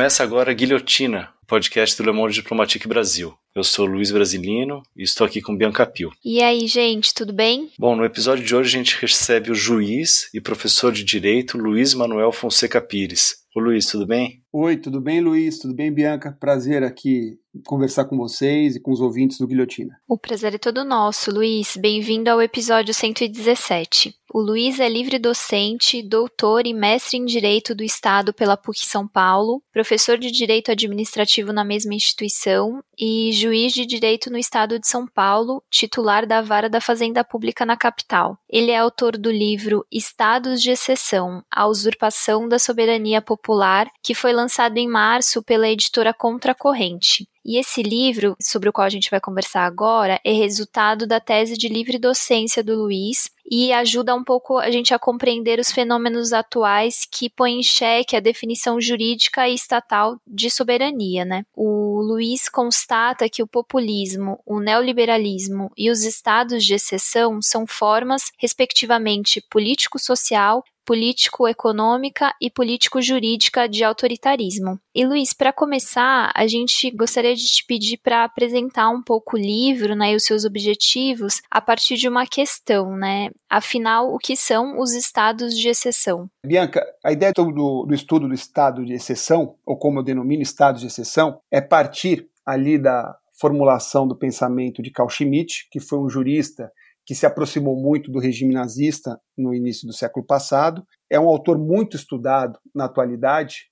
Começa agora Guilhotina, podcast do Le Monde Diplomatique Brasil. Eu sou Luiz Brasilino e estou aqui com Bianca Pio. E aí, gente, tudo bem? Bom, no episódio de hoje a gente recebe o juiz e professor de direito Luiz Manuel Fonseca Pires. Ô Luiz, tudo bem? Oi, tudo bem, Luiz? Tudo bem, Bianca? Prazer aqui conversar com vocês e com os ouvintes do Guilhotina. O prazer é todo nosso, Luiz. Bem-vindo ao episódio 117. O Luiz é livre docente, doutor e mestre em Direito do Estado pela PUC São Paulo, professor de Direito Administrativo na mesma instituição e juiz de Direito no Estado de São Paulo, titular da Vara da Fazenda Pública na capital. Ele é autor do livro Estados de Exceção: A Usurpação da Soberania Popular, que foi lançado em março pela editora Contracorrente. E esse livro, sobre o qual a gente vai conversar agora, é resultado da tese de livre docência do Luiz e ajuda um pouco a gente a compreender os fenômenos atuais que põem em xeque a definição jurídica e estatal de soberania, né? O Luiz constata que o populismo, o neoliberalismo e os estados de exceção são formas, respectivamente, político-social, político-econômica e político-jurídica de autoritarismo. E Luiz, para começar, a gente gostaria de te pedir para apresentar um pouco o livro, né, e os seus objetivos a partir de uma questão, né? Afinal, o que são os estados de exceção? Bianca, a ideia do, do estudo do estado de exceção, ou como eu denomino estados de exceção, é partir ali da formulação do pensamento de Carl Schmitt, que foi um jurista que se aproximou muito do regime nazista no início do século passado. É um autor muito estudado na atualidade,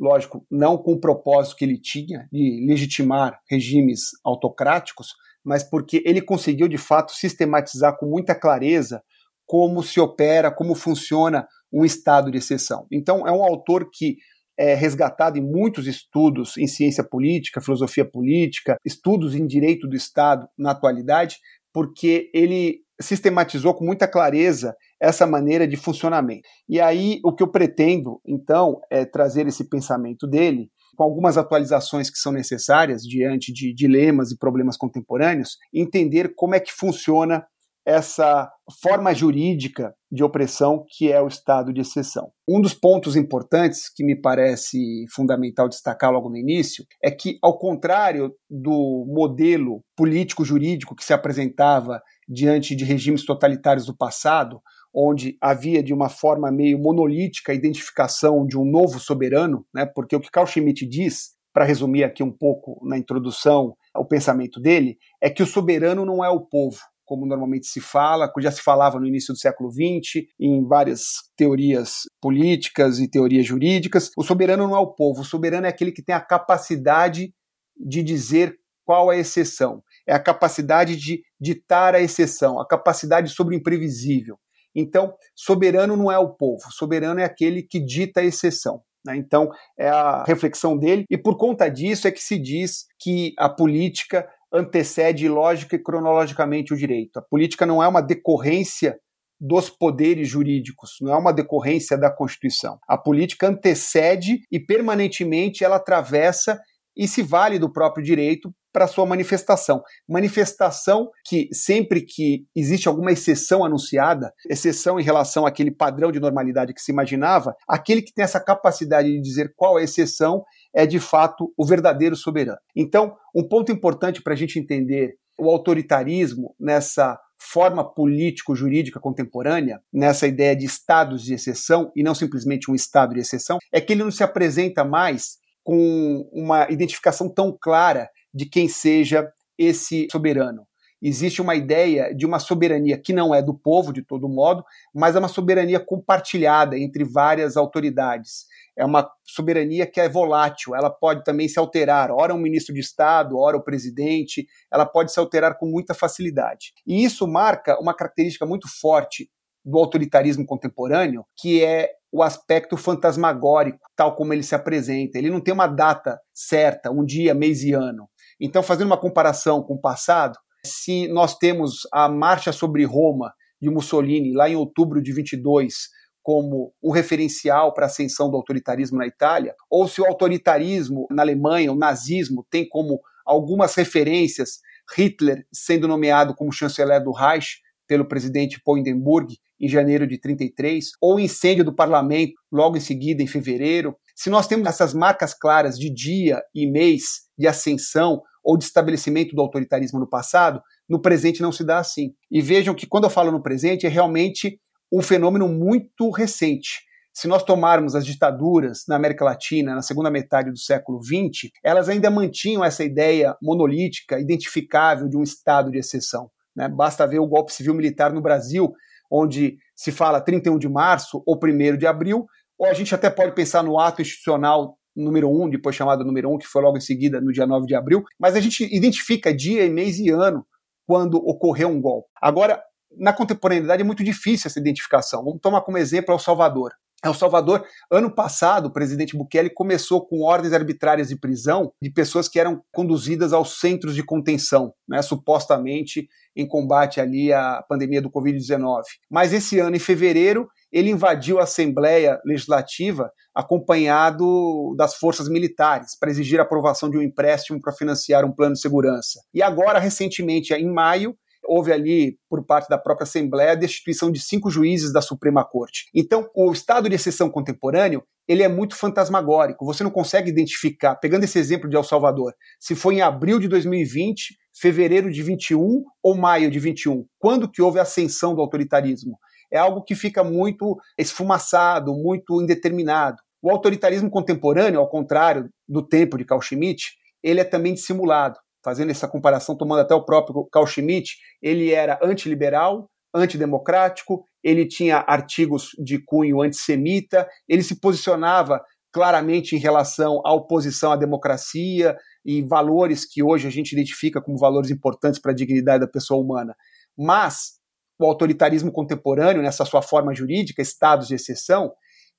lógico, não com o propósito que ele tinha de legitimar regimes autocráticos, mas porque ele conseguiu de fato sistematizar com muita clareza como se opera, como funciona um estado de exceção. Então, é um autor que é resgatado em muitos estudos em ciência política, filosofia política, estudos em direito do Estado na atualidade, porque ele sistematizou com muita clareza essa maneira de funcionamento. E aí o que eu pretendo, então, é trazer esse pensamento dele com algumas atualizações que são necessárias diante de dilemas e problemas contemporâneos, entender como é que funciona essa forma jurídica de opressão que é o estado de exceção. Um dos pontos importantes que me parece fundamental destacar logo no início é que, ao contrário do modelo político-jurídico que se apresentava diante de regimes totalitários do passado, onde havia de uma forma meio monolítica a identificação de um novo soberano, né? porque o que Carl Schmitt diz, para resumir aqui um pouco na introdução o pensamento dele, é que o soberano não é o povo, como normalmente se fala, já se falava no início do século XX, em várias teorias políticas e teorias jurídicas. O soberano não é o povo, o soberano é aquele que tem a capacidade de dizer qual é a exceção. É a capacidade de ditar a exceção, a capacidade sobre o imprevisível. Então, soberano não é o povo, soberano é aquele que dita a exceção. Né? Então, é a reflexão dele, e por conta disso é que se diz que a política antecede lógica e cronologicamente o direito. A política não é uma decorrência dos poderes jurídicos, não é uma decorrência da Constituição. A política antecede e permanentemente ela atravessa e se vale do próprio direito para sua manifestação. Manifestação que sempre que existe alguma exceção anunciada, exceção em relação àquele padrão de normalidade que se imaginava, aquele que tem essa capacidade de dizer qual é a exceção é de fato o verdadeiro soberano. Então, um ponto importante para a gente entender o autoritarismo nessa forma político-jurídica contemporânea, nessa ideia de estados de exceção e não simplesmente um estado de exceção, é que ele não se apresenta mais com uma identificação tão clara de quem seja esse soberano. Existe uma ideia de uma soberania que não é do povo, de todo modo, mas é uma soberania compartilhada entre várias autoridades. É uma soberania que é volátil, ela pode também se alterar, ora um ministro de Estado, ora o presidente, ela pode se alterar com muita facilidade. E isso marca uma característica muito forte do autoritarismo contemporâneo, que é o aspecto fantasmagórico, tal como ele se apresenta. Ele não tem uma data certa, um dia, mês e ano. Então, fazendo uma comparação com o passado, se nós temos a marcha sobre Roma de Mussolini lá em outubro de 22 como um referencial para a ascensão do autoritarismo na Itália, ou se o autoritarismo na Alemanha, o nazismo, tem como algumas referências Hitler sendo nomeado como chanceler do Reich pelo presidente Paul em janeiro de 33, ou o incêndio do parlamento logo em seguida, em fevereiro, Se nós temos essas marcas claras de dia e mês de ascensão ou de estabelecimento do autoritarismo no passado, no presente não se dá assim. E vejam que quando eu falo no presente é realmente um fenômeno muito recente. Se nós tomarmos as ditaduras na América Latina na segunda metade do século XX, elas ainda mantinham essa ideia monolítica, identificável de um estado de exceção. Né? Basta ver o golpe civil militar no Brasil, onde se fala 31 de março ou 1 de abril, ou a gente até pode pensar no ato institucional número 1, depois chamado número 1, que foi logo em seguida, no dia 9 de abril, mas a gente identifica dia, mês e ano quando ocorreu um golpe. Agora, na contemporaneidade é muito difícil essa identificação. Vamos tomar como exemplo El Salvador. El Salvador, ano passado, o presidente Bukele começou com ordens arbitrárias de prisão de pessoas que eram conduzidas aos centros de contenção, né, supostamente em combate ali à pandemia do Covid-19. Mas esse ano, em fevereiro, ele invadiu a Assembleia Legislativa acompanhado das forças militares para exigir a aprovação de um empréstimo para financiar um plano de segurança. E agora, recentemente, em maio, houve ali, por parte da própria Assembleia, a destituição de cinco juízes da Suprema Corte. Então, o estado de exceção contemporâneo ele é muito fantasmagórico. Você não consegue identificar, pegando esse exemplo de El Salvador, se foi em abril de 2020, fevereiro de 21 ou maio de 21. Quando que houve a ascensão do autoritarismo? É algo que fica muito esfumaçado, muito indeterminado. O autoritarismo contemporâneo, ao contrário do tempo de Carl Schmitt, ele é também dissimulado fazendo essa comparação, tomando até o próprio Carl Schmitt, ele era antiliberal, antidemocrático, ele tinha artigos de cunho antissemita, ele se posicionava claramente em relação à oposição à democracia e valores que hoje a gente identifica como valores importantes para a dignidade da pessoa humana. Mas o autoritarismo contemporâneo, nessa sua forma jurídica, estados de exceção,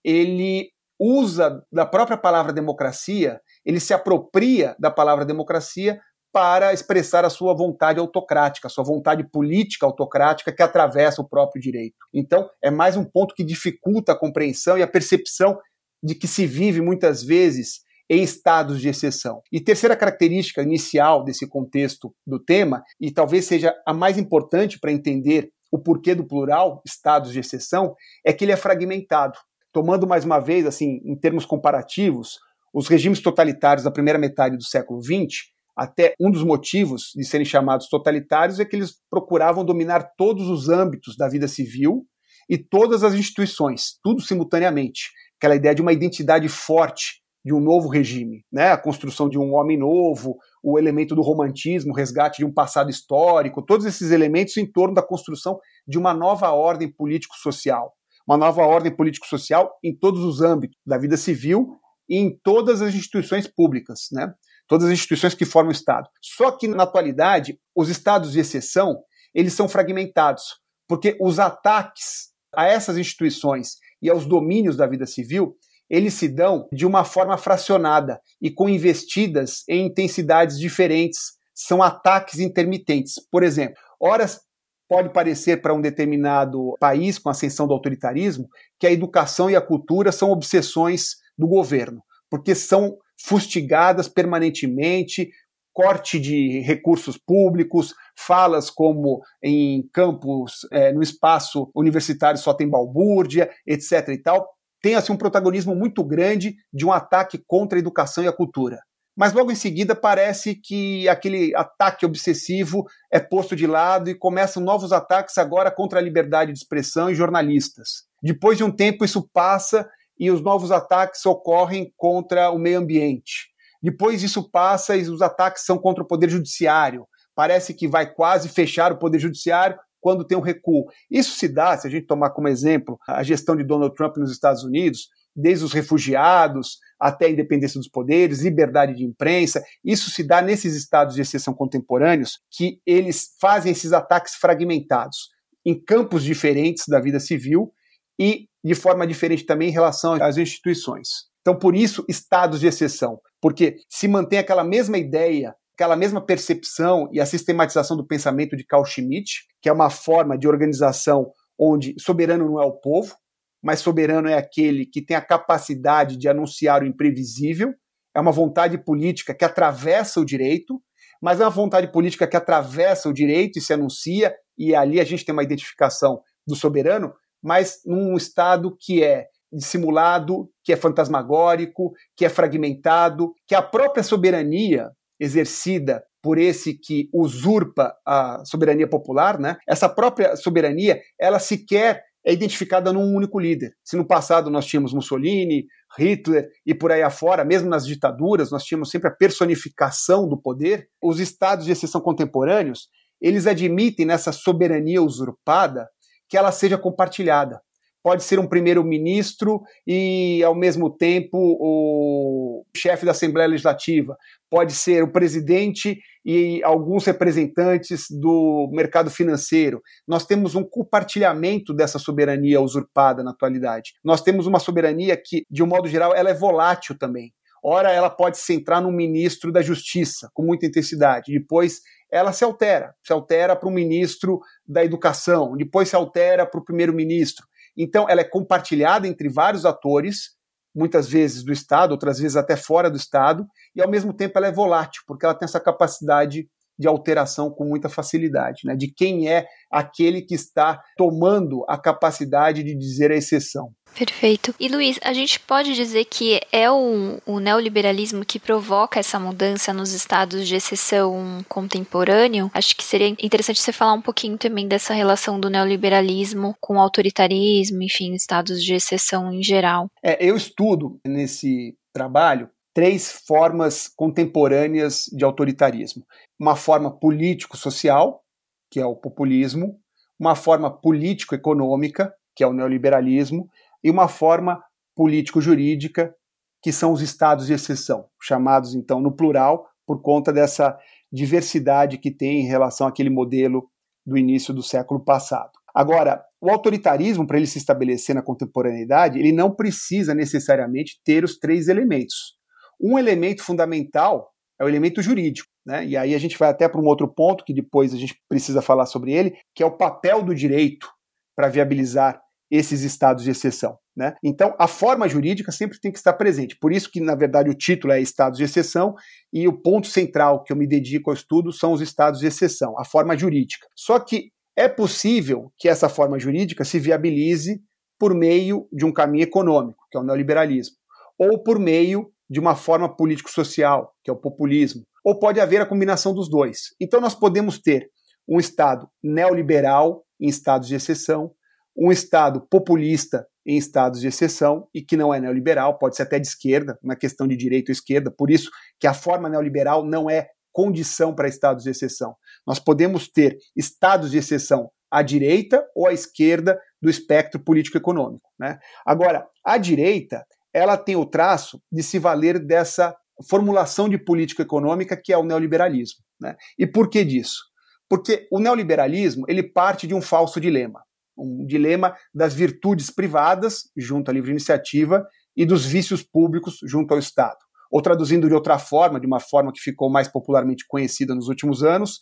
ele usa da própria palavra democracia, ele se apropria da palavra democracia para expressar a sua vontade autocrática, a sua vontade política autocrática que atravessa o próprio direito. Então, é mais um ponto que dificulta a compreensão e a percepção de que se vive muitas vezes em estados de exceção. E terceira característica inicial desse contexto do tema, e talvez seja a mais importante para entender o porquê do plural, estados de exceção, é que ele é fragmentado. Tomando mais uma vez, assim, em termos comparativos, os regimes totalitários da primeira metade do século XX até um dos motivos de serem chamados totalitários é que eles procuravam dominar todos os âmbitos da vida civil e todas as instituições, tudo simultaneamente. Aquela ideia de uma identidade forte de um novo regime, né? A construção de um homem novo, o elemento do romantismo, o resgate de um passado histórico, todos esses elementos em torno da construção de uma nova ordem político-social, uma nova ordem político-social em todos os âmbitos da vida civil e em todas as instituições públicas, né? todas as instituições que formam o Estado. Só que, na atualidade, os estados de exceção, eles são fragmentados, porque os ataques a essas instituições e aos domínios da vida civil, eles se dão de uma forma fracionada e com investidas em intensidades diferentes. São ataques intermitentes. Por exemplo, horas pode parecer para um determinado país com a ascensão do autoritarismo que a educação e a cultura são obsessões do governo, porque são fustigadas permanentemente, corte de recursos públicos, falas como em campos, é, no espaço universitário só tem balbúrdia, etc. e tal, tem assim um protagonismo muito grande de um ataque contra a educação e a cultura. Mas logo em seguida parece que aquele ataque obsessivo é posto de lado e começam novos ataques agora contra a liberdade de expressão e jornalistas. Depois de um tempo isso passa e os novos ataques ocorrem contra o meio ambiente. Depois isso passa e os ataques são contra o poder judiciário. Parece que vai quase fechar o poder judiciário quando tem um recuo. Isso se dá, se a gente tomar como exemplo a gestão de Donald Trump nos Estados Unidos, desde os refugiados até a independência dos poderes, liberdade de imprensa. Isso se dá nesses estados de exceção contemporâneos que eles fazem esses ataques fragmentados em campos diferentes da vida civil e de forma diferente também em relação às instituições. Então, por isso, estados de exceção, porque se mantém aquela mesma ideia, aquela mesma percepção e a sistematização do pensamento de Carl Schmitt, que é uma forma de organização onde soberano não é o povo, mas soberano é aquele que tem a capacidade de anunciar o imprevisível, é uma vontade política que atravessa o direito, mas é uma vontade política que atravessa o direito e se anuncia, e ali a gente tem uma identificação do soberano mas num Estado que é dissimulado, que é fantasmagórico, que é fragmentado, que a própria soberania exercida por esse que usurpa a soberania popular, né? Essa própria soberania, ela sequer é identificada num único líder. Se no passado nós tínhamos Mussolini, Hitler e por aí afora, mesmo nas ditaduras, nós tínhamos sempre a personificação do poder, os estados de exceção contemporâneos, eles admitem nessa soberania usurpada que ela seja compartilhada pode ser um primeiro-ministro e, ao mesmo tempo, o chefe da Assembleia Legislativa, pode ser o presidente e alguns representantes do mercado financeiro. Nós temos um compartilhamento dessa soberania usurpada na atualidade. Nós temos uma soberania que, de um modo geral, ela é volátil também. Ora, ela pode se centrar no ministro da Justiça com muita intensidade, depois ela se altera, se altera para o ministro da Educação, depois se altera para o primeiro-ministro. Então, ela é compartilhada entre vários atores, muitas vezes do Estado, outras vezes até fora do Estado, e ao mesmo tempo ela é volátil, porque ela tem essa capacidade de alteração com muita facilidade, né? de quem é aquele que está tomando a capacidade de dizer a exceção. Perfeito. E Luiz, a gente pode dizer que é o, o, neoliberalismo que provoca essa mudança nos estados de exceção contemporâneo? Acho que seria interessante você falar um pouquinho também dessa relação do neoliberalismo com o autoritarismo, enfim, estados de exceção em geral. É, eu estudo nesse trabalho três formas contemporâneas de autoritarismo: uma forma político-social, que é o populismo, uma forma político-econômica, que é o neoliberalismo, e uma forma político-jurídica, que são os estados de exceção, chamados então no plural por conta dessa diversidade que tem em relação àquele modelo do início do século passado. Agora, o autoritarismo, para ele se estabelecer na contemporaneidade, ele não precisa necessariamente ter os três elementos. Um elemento fundamental é o elemento jurídico. Né? E aí a gente vai até para um outro ponto que depois a gente precisa falar sobre ele, que é o papel do direito para viabilizar esses estados de exceção. Né? Então, a forma jurídica sempre tem que estar presente. Por isso que, na verdade, o título é Estados de Exceção e o ponto central que eu me dedico ao estudo são os estados de exceção, a forma jurídica. Só que é possível que essa forma jurídica se viabilize por meio de um caminho econômico, que é o neoliberalismo, ou por meio de uma forma político-social, que é o populismo, ou pode haver a combinação dos dois. Então nós podemos ter um Estado neoliberal em estados de exceção, um Estado populista em estados de exceção e que não é neoliberal, pode ser até de esquerda, uma questão de direita ou esquerda, por isso que a forma neoliberal não é condição para estados de exceção. Nós podemos ter estados de exceção à direita ou à esquerda do espectro político-econômico. Né? Agora, a direita ela tem o traço de se valer dessa formulação de política econômica que é o neoliberalismo. Né? E por que disso? Porque o neoliberalismo ele parte de um falso dilema, um dilema das virtudes privadas junto à livre iniciativa e dos vícios públicos junto ao Estado. Ou traduzindo de outra forma, de uma forma que ficou mais popularmente conhecida nos últimos anos,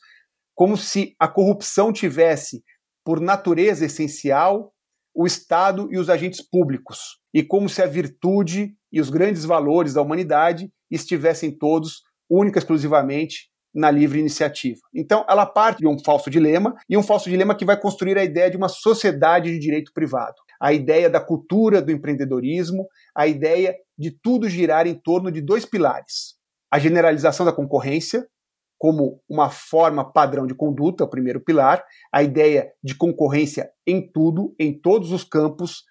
como se a corrupção tivesse por natureza essencial o Estado e os agentes públicos, e como se a virtude e os grandes valores da humanidade estivessem todos, única e exclusivamente, na livre iniciativa. Então, ela parte de um falso dilema, e um falso dilema que vai construir a ideia de uma sociedade de direito privado, a ideia da cultura do empreendedorismo, a ideia de tudo girar em torno de dois pilares: a generalização da concorrência, como uma forma padrão de conduta, o primeiro pilar, a ideia de concorrência em tudo, em todos os campos,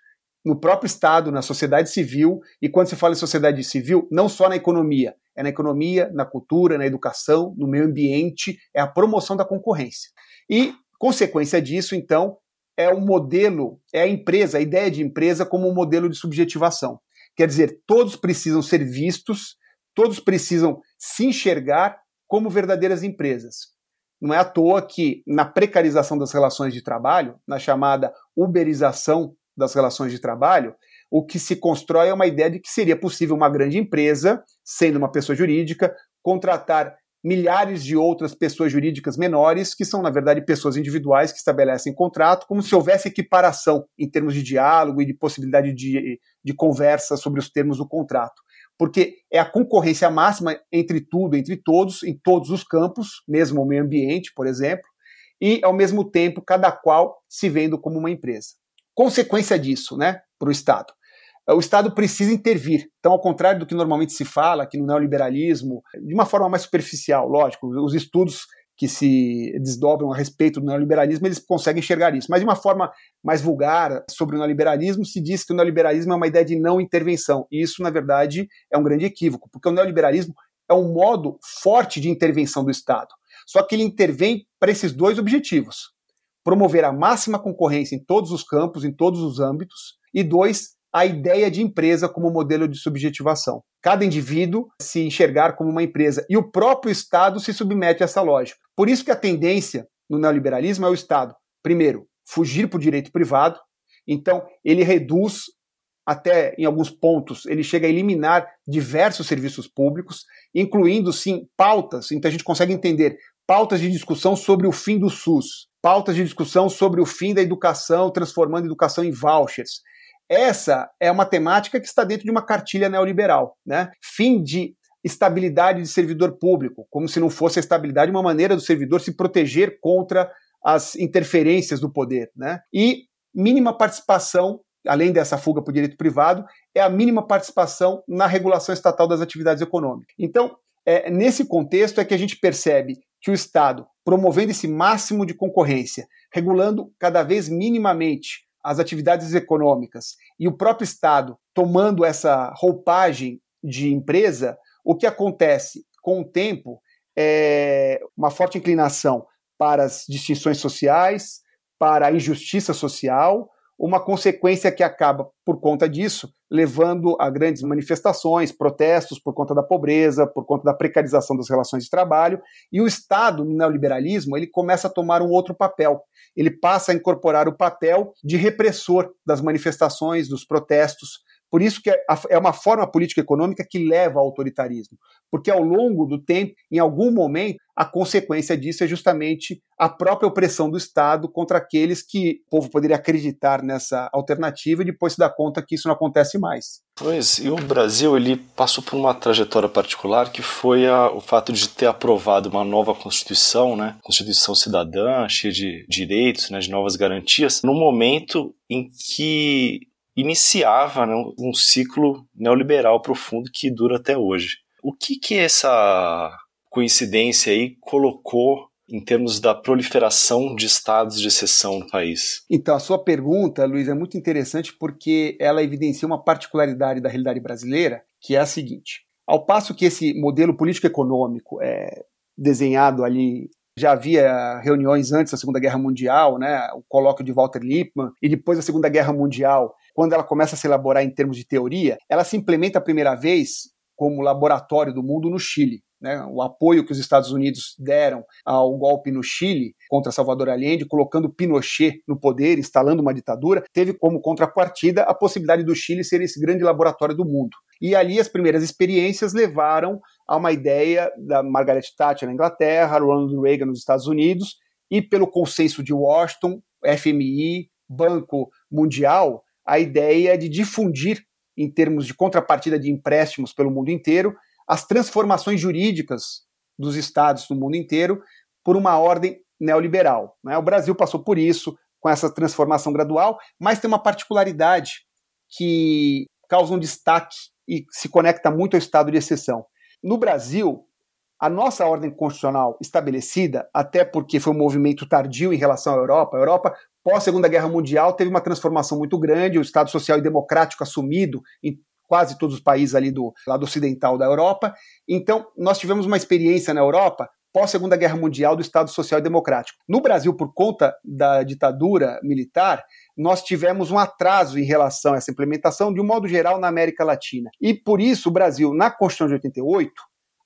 no próprio Estado, na sociedade civil, e quando se fala em sociedade civil, não só na economia, é na economia, na cultura, na educação, no meio ambiente, é a promoção da concorrência. E, consequência disso, então, é o modelo, é a empresa, a ideia de empresa como um modelo de subjetivação. Quer dizer, todos precisam ser vistos, todos precisam se enxergar como verdadeiras empresas. Não é à toa que, na precarização das relações de trabalho, na chamada uberização das relações de trabalho, o que se constrói é uma ideia de que seria possível uma grande empresa, sendo uma pessoa jurídica, contratar milhares de outras pessoas jurídicas menores, que são, na verdade, pessoas individuais que estabelecem contrato, como se houvesse equiparação em termos de diálogo e de possibilidade de, de conversa sobre os termos do contrato porque é a concorrência máxima entre tudo, entre todos, em todos os campos, mesmo o meio ambiente, por exemplo, e ao mesmo tempo cada qual se vendo como uma empresa. Consequência disso, né, para o Estado, o Estado precisa intervir. Então, ao contrário do que normalmente se fala, que no neoliberalismo, de uma forma mais superficial, lógico, os estudos que se desdobram a respeito do neoliberalismo, eles conseguem enxergar isso. Mas de uma forma mais vulgar sobre o neoliberalismo, se diz que o neoliberalismo é uma ideia de não intervenção. E isso, na verdade, é um grande equívoco, porque o neoliberalismo é um modo forte de intervenção do Estado. Só que ele intervém para esses dois objetivos: promover a máxima concorrência em todos os campos, em todos os âmbitos, e dois, a ideia de empresa como modelo de subjetivação. Cada indivíduo se enxergar como uma empresa e o próprio Estado se submete a essa lógica. Por isso que a tendência no neoliberalismo é o Estado, primeiro, fugir para o direito privado, então ele reduz até em alguns pontos, ele chega a eliminar diversos serviços públicos, incluindo sim pautas, então a gente consegue entender pautas de discussão sobre o fim do SUS, pautas de discussão sobre o fim da educação, transformando a educação em vouchers. Essa é uma temática que está dentro de uma cartilha neoliberal, né? Fim de estabilidade de servidor público, como se não fosse a estabilidade uma maneira do servidor se proteger contra as interferências do poder, né? E mínima participação além dessa fuga para o direito privado, é a mínima participação na regulação estatal das atividades econômicas. Então, é, nesse contexto é que a gente percebe que o Estado, promovendo esse máximo de concorrência, regulando cada vez minimamente as atividades econômicas e o próprio Estado tomando essa roupagem de empresa, o que acontece? Com o tempo é uma forte inclinação para as distinções sociais, para a injustiça social, uma consequência que acaba, por conta disso, levando a grandes manifestações, protestos por conta da pobreza, por conta da precarização das relações de trabalho, e o Estado, no neoliberalismo, ele começa a tomar um outro papel. Ele passa a incorporar o papel de repressor das manifestações, dos protestos, por isso que é, é uma forma política econômica que leva ao autoritarismo, porque ao longo do tempo, em algum momento, a consequência disso é justamente a própria opressão do Estado contra aqueles que o povo poderia acreditar nessa alternativa e depois se dar conta que isso não acontece mais. Pois, e o Brasil ele passou por uma trajetória particular que foi a, o fato de ter aprovado uma nova Constituição, né, Constituição cidadã, cheia de direitos, né, de novas garantias, no momento em que iniciava né, um ciclo neoliberal profundo que dura até hoje. O que que essa coincidência aí colocou em termos da proliferação de estados de exceção no país? Então, a sua pergunta, Luiz, é muito interessante porque ela evidencia uma particularidade da realidade brasileira, que é a seguinte. Ao passo que esse modelo político-econômico é desenhado ali já havia reuniões antes da Segunda Guerra Mundial, né, o colóquio de Walter Lippmann, e depois da Segunda Guerra Mundial, quando ela começa a se elaborar em termos de teoria, ela se implementa a primeira vez como laboratório do mundo no Chile. Né, o apoio que os Estados Unidos deram ao golpe no Chile contra Salvador Allende, colocando Pinochet no poder, instalando uma ditadura, teve como contrapartida a possibilidade do Chile ser esse grande laboratório do mundo. E ali as primeiras experiências levaram a uma ideia da Margaret Thatcher na Inglaterra, Ronald Reagan nos Estados Unidos, e pelo consenso de Washington, FMI, Banco Mundial, a ideia de difundir, em termos de contrapartida de empréstimos pelo mundo inteiro, as transformações jurídicas dos estados no mundo inteiro por uma ordem neoliberal. Né? O Brasil passou por isso, com essa transformação gradual, mas tem uma particularidade que causa um destaque e se conecta muito ao estado de exceção. No Brasil, a nossa ordem constitucional estabelecida, até porque foi um movimento tardio em relação à Europa, a Europa pós-Segunda Guerra Mundial, teve uma transformação muito grande, o Estado Social e Democrático assumido em quase todos os países ali do lado ocidental da Europa. Então, nós tivemos uma experiência na Europa pós-Segunda Guerra Mundial do Estado Social e Democrático. No Brasil, por conta da ditadura militar, nós tivemos um atraso em relação a essa implementação, de um modo geral, na América Latina. E por isso, o Brasil, na Constituição de 88,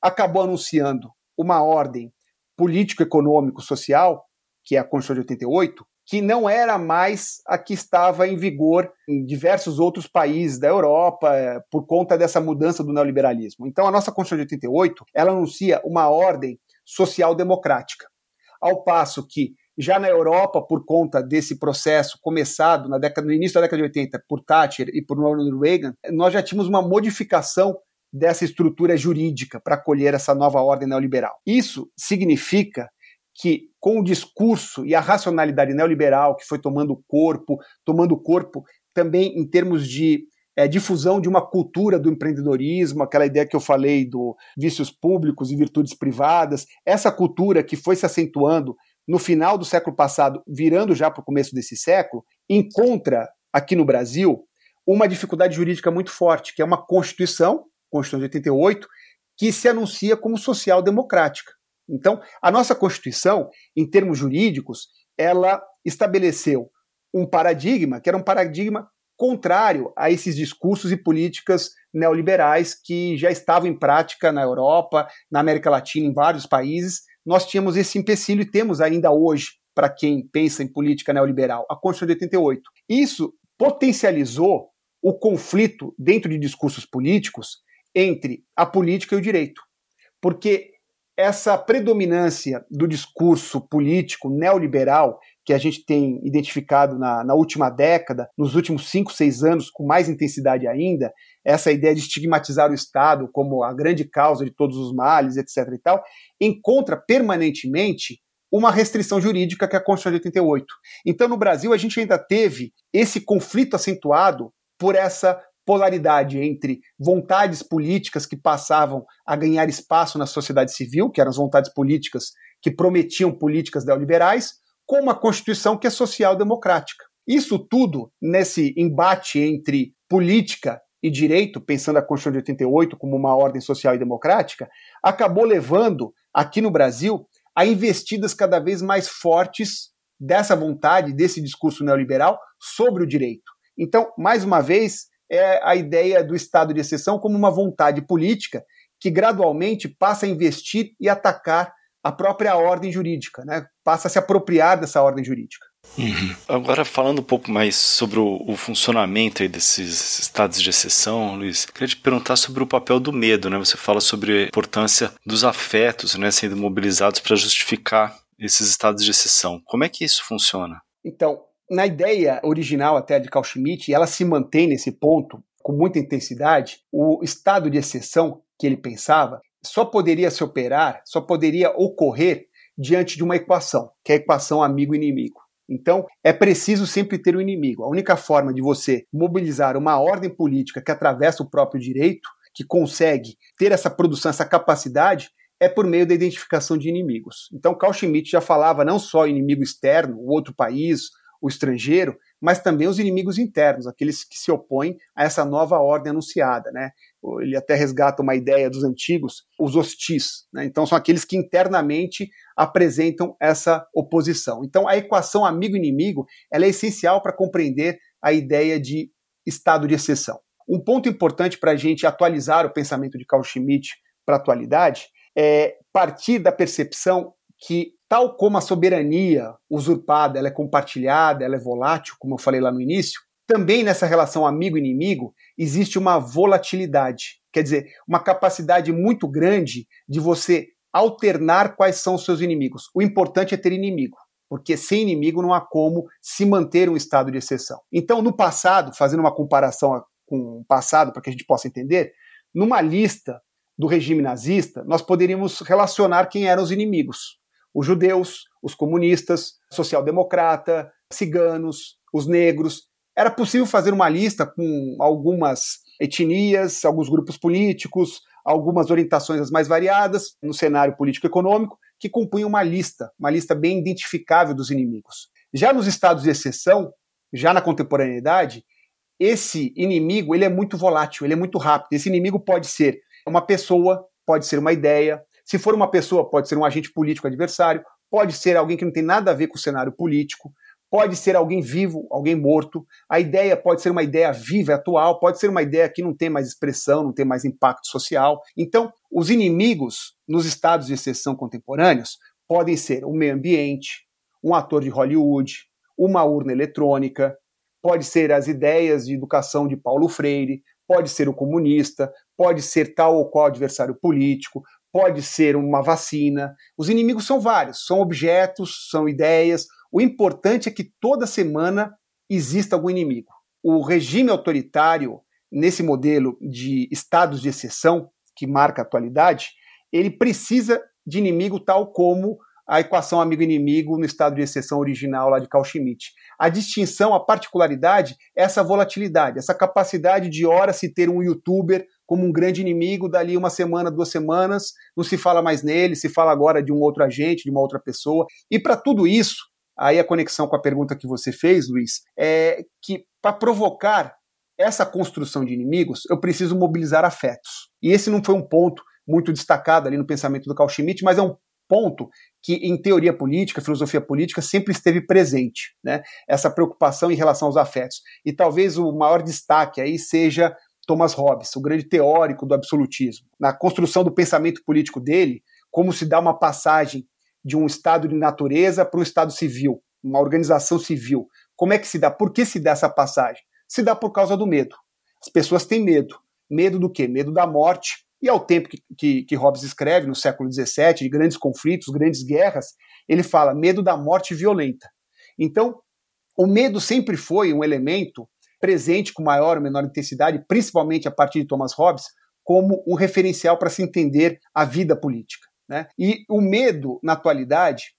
acabou anunciando uma ordem político-econômico-social, que é a Constituição de 88, que não era mais a que estava em vigor em diversos outros países da Europa é, por conta dessa mudança do neoliberalismo. Então, a nossa Constituição de 88 ela anuncia uma ordem social-democrática, ao passo que já na Europa, por conta desse processo começado na década, no início da década de 80 por Thatcher e por Ronald Reagan, nós já tínhamos uma modificação dessa estrutura jurídica para acolher essa nova ordem neoliberal. Isso significa que com o discurso e a racionalidade neoliberal que foi tomando corpo, tomando corpo também em termos de é, difusão de uma cultura do empreendedorismo, aquela ideia que eu falei do vícios públicos e virtudes privadas, essa cultura que foi se acentuando no final do século passado, virando já para o começo desse século, encontra aqui no Brasil uma dificuldade jurídica muito forte, que é uma Constituição, Constituição de 88, que se anuncia como social-democrática. Então, a nossa Constituição, em termos jurídicos, ela estabeleceu um paradigma que era um paradigma contrário a esses discursos e políticas neoliberais que já estavam em prática na Europa, na América Latina, em vários países. Nós tínhamos esse empecilho e temos ainda hoje, para quem pensa em política neoliberal, a Constituição de 88. Isso potencializou o conflito dentro de discursos políticos entre a política e o direito. Porque essa predominância do discurso político neoliberal que a gente tem identificado na, na, última década, nos últimos cinco, seis anos, com mais intensidade ainda, essa ideia de estigmatizar o Estado como a grande causa de todos os males, etc. e tal, encontra permanentemente uma restrição jurídica que é a Constituição de 88. Então, no Brasil, a gente ainda teve esse conflito acentuado por essa polaridade entre vontades políticas que passavam a ganhar espaço na sociedade civil, que eram as vontades políticas que prometiam políticas neoliberais, com uma Constituição que é social-democrática. Isso tudo, nesse embate entre política e direito, pensando a Constituição de 88 como uma ordem social e democrática, acabou levando, aqui no Brasil, a investidas cada vez mais fortes dessa vontade, desse discurso neoliberal sobre o direito. Então, mais uma vez, é a ideia do estado de exceção como uma vontade política que gradualmente passa a investir e atacar a própria ordem jurídica, né? passa a se apropriar dessa ordem jurídica. Uhum. Agora, falando um pouco mais sobre o, o funcionamento desses estados de exceção, Luiz, queria te perguntar sobre o papel do medo. Né? Você fala sobre a importância dos afetos né, sendo mobilizados para justificar esses estados de exceção. Como é que isso funciona? Então, na ideia original até de Carl Schmitt, ela se mantém nesse ponto com muita intensidade, o estado de exceção que ele pensava só poderia se operar, só poderia ocorrer diante de uma equação, que é a equação amigo-inimigo. Então, é preciso sempre ter o um inimigo. A única forma de você mobilizar uma ordem política que atravessa o próprio direito, que consegue ter essa produção, essa capacidade, é por meio da identificação de inimigos. Então, Carl Schmitt já falava não só inimigo externo, o outro país, o estrangeiro, mas também os inimigos internos, aqueles que se opõem a essa nova ordem anunciada. Né? Ele até resgata uma ideia dos antigos, os hostis. Né? Então, são aqueles que internamente apresentam essa oposição. Então, a equação amigo-inimigo é essencial para compreender a ideia de estado de exceção. Um ponto importante para a gente atualizar o pensamento de Carl Schmitt para a atualidade é partir da percepção que tal como a soberania usurpada, ela é compartilhada, ela é volátil, como eu falei lá no início, também nessa relação amigo-inimigo existe uma volatilidade, quer dizer, uma capacidade muito grande de você alternar quais são os seus inimigos. O importante é ter inimigo, porque sem inimigo não há como se manter um estado de exceção. Então, no passado, fazendo uma comparação com o passado para que a gente possa entender, numa lista do regime nazista, nós poderíamos relacionar quem eram os inimigos os judeus, os comunistas, social-democrata, ciganos, os negros. Era possível fazer uma lista com algumas etnias, alguns grupos políticos, algumas orientações as mais variadas no cenário político-econômico, que compunham uma lista, uma lista bem identificável dos inimigos. Já nos estados de exceção, já na contemporaneidade, esse inimigo ele é muito volátil, ele é muito rápido. Esse inimigo pode ser uma pessoa, pode ser uma ideia, se for uma pessoa, pode ser um agente político adversário, pode ser alguém que não tem nada a ver com o cenário político, pode ser alguém vivo, alguém morto. A ideia pode ser uma ideia viva atual, pode ser uma ideia que não tem mais expressão, não tem mais impacto social. Então, os inimigos nos estados de exceção contemporâneos podem ser o meio ambiente, um ator de Hollywood, uma urna eletrônica, pode ser as ideias de educação de Paulo Freire, pode ser o comunista, pode ser tal ou qual adversário político, pode ser uma vacina. Os inimigos são vários, são objetos, são ideias. O importante é que toda semana exista algum inimigo. O regime autoritário, nesse modelo de estados de exceção que marca a atualidade, ele precisa de inimigo tal como a equação amigo-inimigo no estado de exceção original lá de Carl Schmitt. A distinção, a particularidade é essa volatilidade, essa capacidade de hora se ter um youtuber como um grande inimigo, dali uma semana, duas semanas, não se fala mais nele, se fala agora de um outro agente, de uma outra pessoa. E para tudo isso, aí a conexão com a pergunta que você fez, Luiz, é que para provocar essa construção de inimigos, eu preciso mobilizar afetos. E esse não foi um ponto muito destacado ali no pensamento do Carl Schmitt, mas é um ponto que em teoria política, filosofia política, sempre esteve presente, né? Essa preocupação em relação aos afetos. E talvez o maior destaque aí seja Thomas Hobbes, o grande teórico do absolutismo. Na construção do pensamento político dele, como se dá uma passagem de um estado de natureza para um estado civil, uma organização civil. Como é que se dá? Por que se dá essa passagem? Se dá por causa do medo. As pessoas têm medo. Medo do quê? Medo da morte, e ao tempo que, que, que Hobbes escreve, no século XVII, de grandes conflitos, grandes guerras, ele fala medo da morte violenta. Então, o medo sempre foi um elemento presente com maior ou menor intensidade, principalmente a partir de Thomas Hobbes, como um referencial para se entender a vida política. Né? E o medo, na atualidade,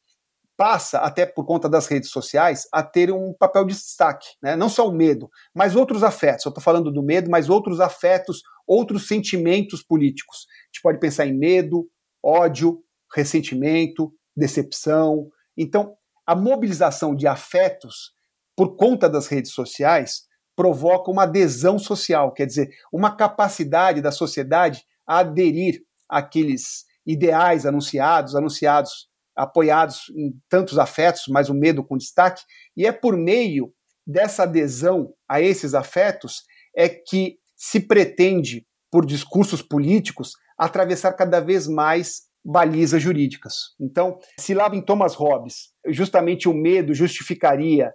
passa, até por conta das redes sociais, a ter um papel de destaque. Né? Não só o medo, mas outros afetos. Eu estou falando do medo, mas outros afetos, outros sentimentos políticos. A gente pode pensar em medo, ódio, ressentimento, decepção. Então, a mobilização de afetos por conta das redes sociais provoca uma adesão social, quer dizer, uma capacidade da sociedade a aderir àqueles ideais anunciados, anunciados apoiados em tantos afetos, mas o medo com destaque, e é por meio dessa adesão a esses afetos é que se pretende, por discursos políticos, atravessar cada vez mais balizas jurídicas. Então, se lá em Thomas Hobbes, justamente o medo justificaria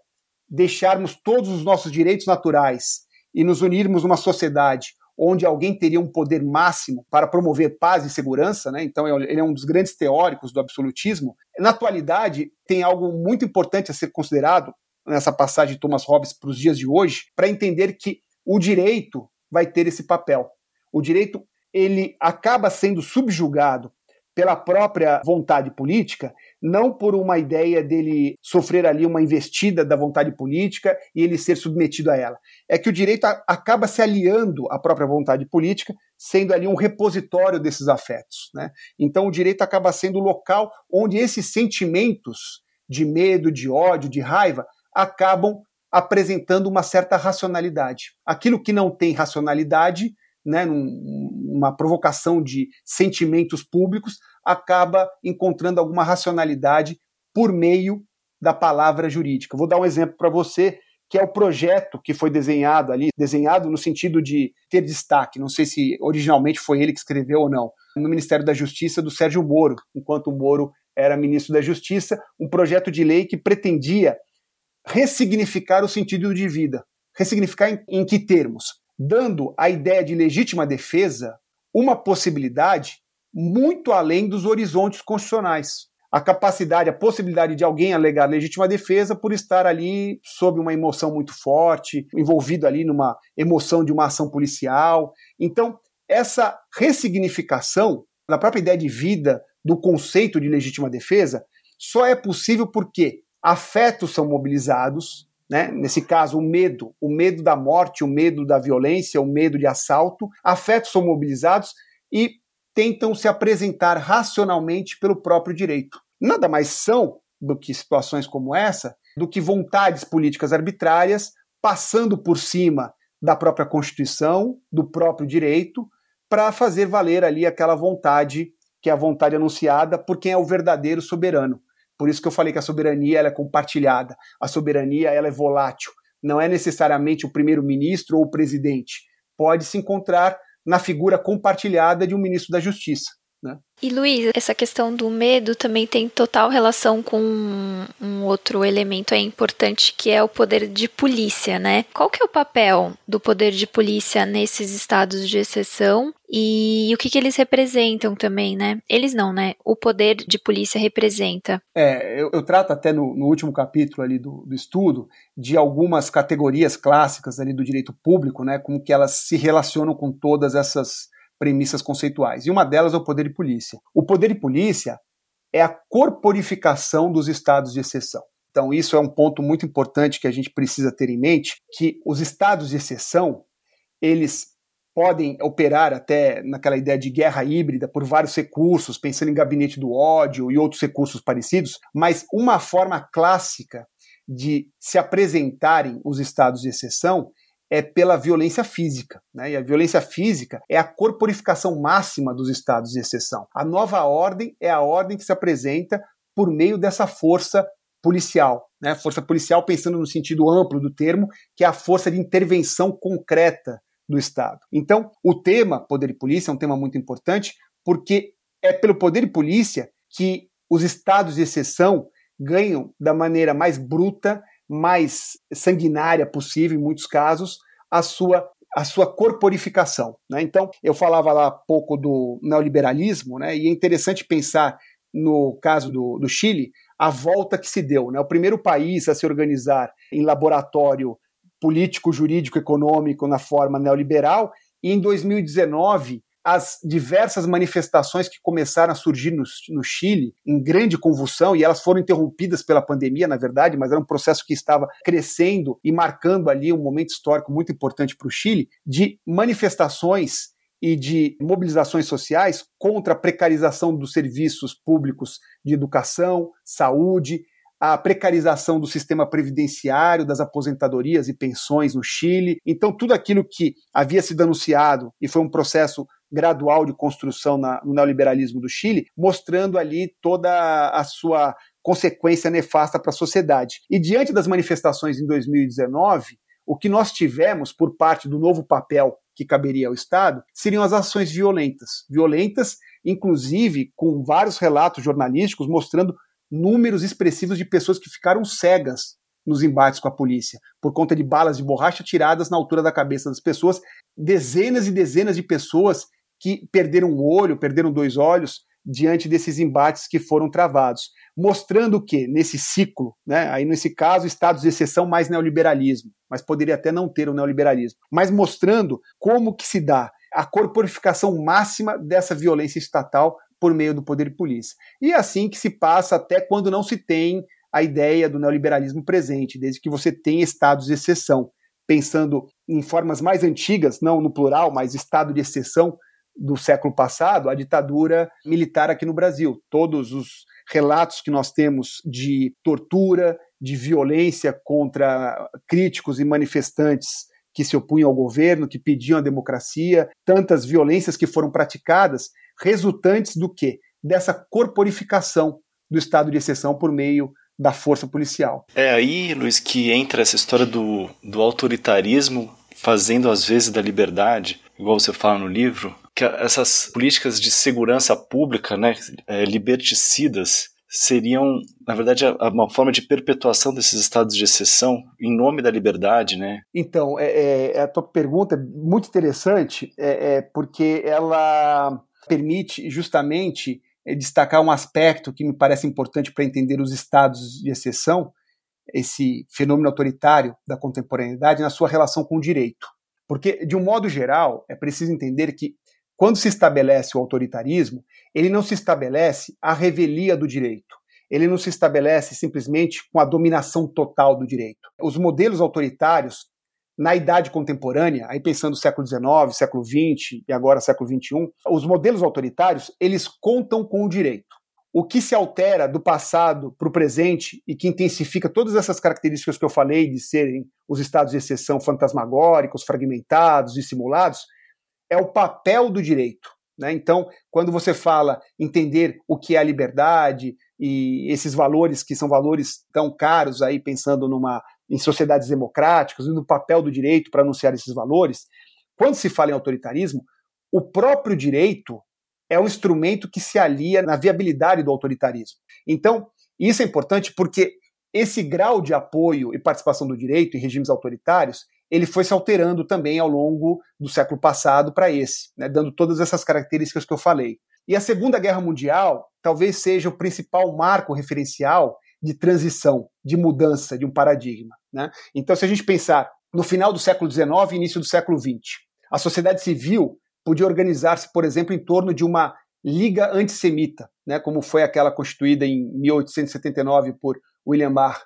deixarmos todos os nossos direitos naturais e nos unirmos numa sociedade onde alguém teria um poder máximo para promover paz e segurança, né? então ele é um dos grandes teóricos do absolutismo. Na atualidade, tem algo muito importante a ser considerado nessa passagem de Thomas Hobbes para os dias de hoje, para entender que o direito vai ter esse papel. O direito ele acaba sendo subjugado pela própria vontade política, não por uma ideia dele sofrer ali uma investida da vontade política e ele ser submetido a ela. É que o direito acaba se aliando à própria vontade política, sendo ali um repositório desses afetos. Né? Então o direito acaba sendo o local onde esses sentimentos de medo, de ódio, de raiva acabam apresentando uma certa racionalidade. Aquilo que não tem racionalidade né, numa provocação de sentimentos públicos, acaba encontrando alguma racionalidade por meio da palavra jurídica. Vou dar um exemplo para você, que é o projeto que foi desenhado ali, desenhado no sentido de ter destaque, não sei se originalmente foi ele que escreveu ou não, no Ministério da Justiça do Sérgio Moro, enquanto o Moro era ministro da Justiça, um projeto de lei que pretendia ressignificar o sentido de vida. Ressignificar em, em que termos? Dando à ideia de legítima defesa uma possibilidade muito além dos horizontes constitucionais. A capacidade, a possibilidade de alguém alegar legítima defesa por estar ali sob uma emoção muito forte, envolvido ali numa emoção de uma ação policial. Então, essa ressignificação da própria ideia de vida do conceito de legítima defesa só é possível porque afetos são mobilizados, né? Nesse caso, o medo, o medo da morte, o medo da violência, o medo de assalto, afetos são mobilizados e tentam se apresentar racionalmente pelo próprio direito. Nada mais são do que situações como essa, do que vontades políticas arbitrárias passando por cima da própria Constituição, do próprio direito, para fazer valer ali aquela vontade que é a vontade anunciada por quem é o verdadeiro soberano. Por isso que eu falei que a soberania é compartilhada, a soberania ela é volátil. Não é necessariamente o primeiro-ministro ou o presidente. Pode se encontrar na figura compartilhada de um ministro da Justiça. Né? E Luiz, essa questão do medo também tem total relação com um outro elemento é importante que é o poder de polícia, né? Qual que é o papel do poder de polícia nesses estados de exceção e o que, que eles representam também, né? Eles não, né? O poder de polícia representa. É, eu, eu trato até no, no, último capítulo ali do, do, estudo de algumas categorias clássicas ali do direito público, né? Como que elas se relacionam com todas essas premissas conceituais. E uma delas é o poder de polícia. O poder de polícia é a corporificação dos estados de exceção. Então, isso é um ponto muito importante que a gente precisa ter em mente, que os estados de exceção, eles podem operar até naquela ideia de guerra híbrida por vários recursos, pensando em gabinete do ódio e outros recursos parecidos, mas uma forma clássica de se apresentarem os estados de exceção é pela violência física. Né? E a violência física é a corporificação máxima dos estados de exceção. A nova ordem é a ordem que se apresenta por meio dessa força policial. Né? Força policial, pensando no sentido amplo do termo, que é a força de intervenção concreta do Estado. Então, o tema poder e polícia é um tema muito importante, porque é pelo poder e polícia que os estados de exceção ganham da maneira mais bruta, mais sanguinária possível, em muitos casos, a sua a sua corporificação. Né? Então, eu falava lá pouco do neoliberalismo, né? e é interessante pensar no caso do, do Chile, a volta que se deu. Né? O primeiro país a se organizar em laboratório político, jurídico, econômico na forma neoliberal, e em 2019 as diversas manifestações que começaram a surgir no, no, Chile em grande convulsão, e elas foram interrompidas pela pandemia, na verdade, mas era um processo que estava crescendo e marcando ali um momento histórico muito importante para o Chile, de manifestações e de mobilizações sociais contra a precarização dos serviços públicos de educação, saúde, a precarização do sistema previdenciário, das aposentadorias e pensões no Chile. Então, tudo aquilo que havia sido anunciado e foi um processo gradual de construção na, no neoliberalismo do Chile, mostrando ali toda a sua consequência nefasta para a sociedade. E diante das manifestações em 2019, o que nós tivemos por parte do novo papel que caberia ao Estado seriam as ações violentas. Violentas, inclusive, com vários relatos jornalísticos mostrando números expressivos de pessoas que ficaram cegas nos embates com a polícia, por conta de balas de borracha tiradas na altura da cabeça das pessoas, dezenas e dezenas de pessoas que perderam um olho, perderam dois olhos diante desses embates que foram travados, mostrando que nesse ciclo, né, aí nesse caso estados de exceção mais neoliberalismo, mas poderia até não ter o neoliberalismo, mas mostrando como que se dá a corporificação máxima dessa violência estatal por meio do poder e polícia. E é assim que se passa até quando não se tem a ideia do neoliberalismo presente, desde que você tem estados de exceção, pensando em formas mais antigas, não no plural, mas estado de exceção do século passado, a ditadura militar aqui no Brasil. Todos os relatos que nós temos de tortura, de violência contra críticos e manifestantes que se opunham ao governo, que pediam a democracia, tantas violências que foram praticadas, resultantes do quê? Dessa corporificação do estado de exceção por meio da força policial. É aí, Luiz, que entra essa história do, do autoritarismo fazendo às vezes da liberdade, igual você fala no livro, que essas políticas de segurança pública, né, é, liberticidas, seriam, na verdade, uma forma de perpetuação desses estados de exceção em nome da liberdade, né? Então, é, é a tua pergunta é muito interessante, é, é porque ela permite justamente é, destacar um aspecto que me parece importante para entender os estados de exceção, esse fenômeno autoritário da contemporaneidade, na sua relação com o direito. Porque, de um modo geral, é preciso entender que quando se estabelece o autoritarismo, ele não se estabelece a revelia do direito. Ele não se estabelece simplesmente com a dominação total do direito. Os modelos autoritários, na idade contemporânea, aí pensando século XIX, século XX e agora século XXI, os modelos autoritários, eles contam com o direito. O que se altera do passado para o presente e que intensifica todas essas características que eu falei de serem os estados de exceção fantasmagóricos, fragmentados, dissimulados, é o papel do direito. Né? Então, quando você fala entender o que é a liberdade e esses valores que são valores tão caros aí pensando numa em sociedades democráticas e no papel do direito para anunciar esses valores, quando se fala em autoritarismo, o próprio direito é um instrumento que se alia na viabilidade do autoritarismo. Então, isso é importante porque esse grau de apoio e participação do direito em regimes autoritários ele foi se alterando também ao longo do século passado para esse, né, dando todas essas características que eu falei. E a Segunda Guerra Mundial talvez seja o principal marco referencial de transição, de mudança de um paradigma. Né? Então, se a gente pensar no final do século XIX e início do século XX, a sociedade civil podia organizar-se, por exemplo, em torno de uma liga antissemita, né, como foi aquela constituída em 1879 por William Barr,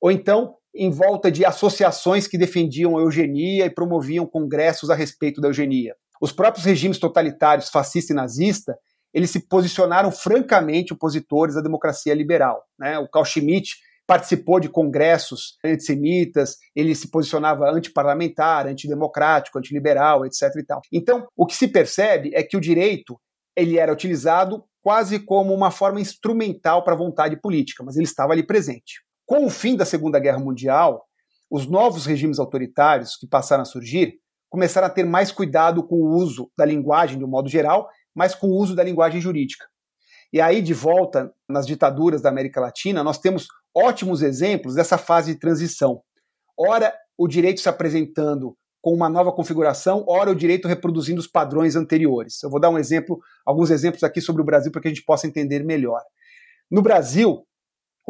ou então em volta de associações que defendiam a eugenia e promoviam congressos a respeito da eugenia. Os próprios regimes totalitários fascista e nazista, eles se posicionaram francamente opositores à democracia liberal. Né? O Carl Schmitt participou de congressos antissemitas, ele se posicionava antiparlamentar, antidemocrático, antiliberal, etc. E tal. Então, o que se percebe é que o direito ele era utilizado quase como uma forma instrumental para a vontade política, mas ele estava ali presente. Com o fim da Segunda Guerra Mundial, os novos regimes autoritários que passaram a surgir começaram a ter mais cuidado com o uso da linguagem de um modo geral, mas com o uso da linguagem jurídica. E aí, de volta nas ditaduras da América Latina, nós temos ótimos exemplos dessa fase de transição. Ora, o direito se apresentando com uma nova configuração, ora o direito reproduzindo os padrões anteriores. Eu vou dar um exemplo, alguns exemplos aqui sobre o Brasil para que a gente possa entender melhor. No Brasil,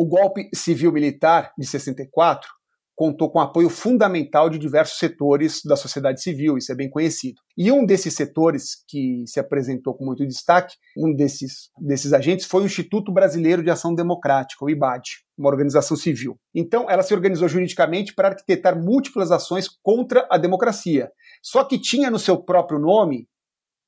o golpe civil-militar de 64 contou com apoio fundamental de diversos setores da sociedade civil, isso é bem conhecido. E um desses setores que se apresentou com muito destaque, um desses, desses agentes, foi o Instituto Brasileiro de Ação Democrática, o IBAD, uma organização civil. Então, ela se organizou juridicamente para arquitetar múltiplas ações contra a democracia. Só que tinha no seu próprio nome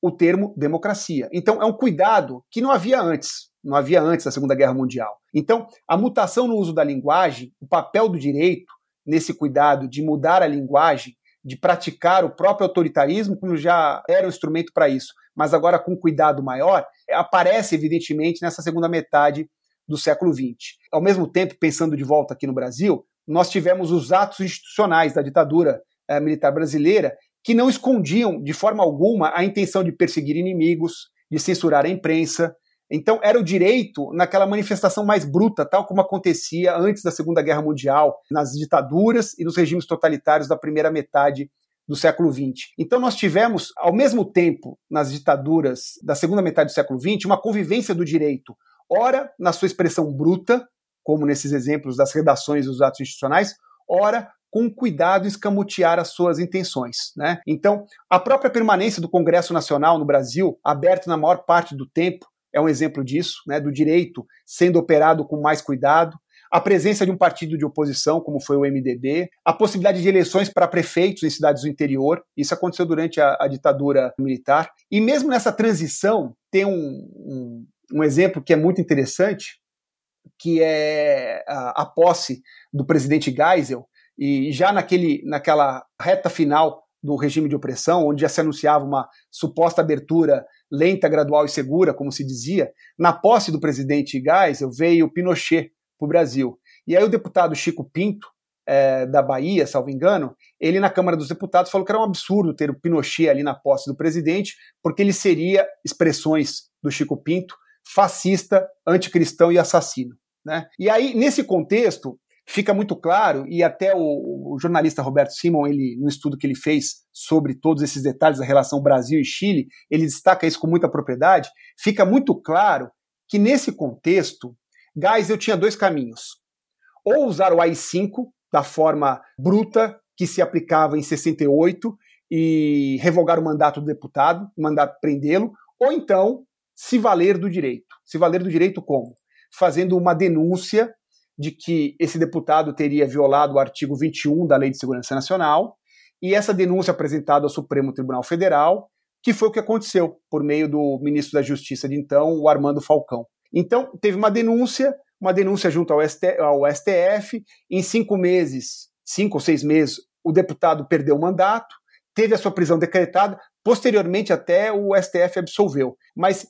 o termo democracia. Então, é um cuidado que não havia antes, não havia antes da Segunda Guerra Mundial. Então, a mutação no uso da linguagem, o papel do direito, nesse cuidado de mudar a linguagem, de praticar o próprio autoritarismo, como já era um instrumento para isso, mas agora com cuidado maior, aparece evidentemente nessa segunda metade do século XX. Ao mesmo tempo, pensando de volta aqui no Brasil, nós tivemos os atos institucionais da ditadura eh, militar brasileira que não escondiam de forma alguma a intenção de perseguir inimigos, de censurar a imprensa, então, era o direito naquela manifestação mais bruta, tal como acontecia antes da Segunda Guerra Mundial, nas ditaduras e nos regimes totalitários da primeira metade do século XX. Então, nós tivemos, ao mesmo tempo, nas ditaduras da segunda metade do século XX, uma convivência do direito, ora na sua expressão bruta, como nesses exemplos das redações dos atos institucionais, ora com cuidado escamotear as suas intenções. Né? Então, a própria permanência do Congresso Nacional no Brasil, aberto na maior parte do tempo, é um exemplo disso, né, do direito sendo operado com mais cuidado, a presença de um partido de oposição, como foi o MDB, a possibilidade de eleições para prefeitos em cidades do interior, isso aconteceu durante a, a ditadura militar, e mesmo nessa transição, tem um, um, um exemplo que é muito interessante, que é a, a posse do presidente Geisel, e já naquele, naquela reta final do regime de opressão, onde já se anunciava uma suposta abertura lenta, gradual e segura, como se dizia, na posse do presidente Geisel veio Pinochet para o Brasil. E aí o deputado Chico Pinto, é, da Bahia, salvo engano, ele na Câmara dos Deputados falou que era um absurdo ter o Pinochet ali na posse do presidente, porque ele seria, expressões do Chico Pinto, fascista, anticristão e assassino. Né? E aí, nesse contexto, fica muito claro, e até o, o, jornalista Roberto Simon, ele, no estudo que ele fez sobre todos esses detalhes da relação Brasil e Chile, ele destaca isso com muita propriedade, fica muito claro que nesse contexto, Geisel tinha dois caminhos. Ou usar o AI-5 da forma bruta que se aplicava em 68 e revogar o mandato do deputado, mandato prendê-lo, ou então se valer do direito. Se valer do direito como? Fazendo uma denúncia de que esse deputado teria violado o artigo 21 da Lei de Segurança Nacional, e essa denúncia apresentada ao Supremo Tribunal Federal, que foi o que aconteceu por meio do ministro da Justiça de então, o Armando Falcão. Então, teve uma denúncia, uma denúncia junto ao, STF, em cinco meses, cinco ou seis meses, o deputado perdeu o mandato, teve a sua prisão decretada, posteriormente até o STF absolveu. Mas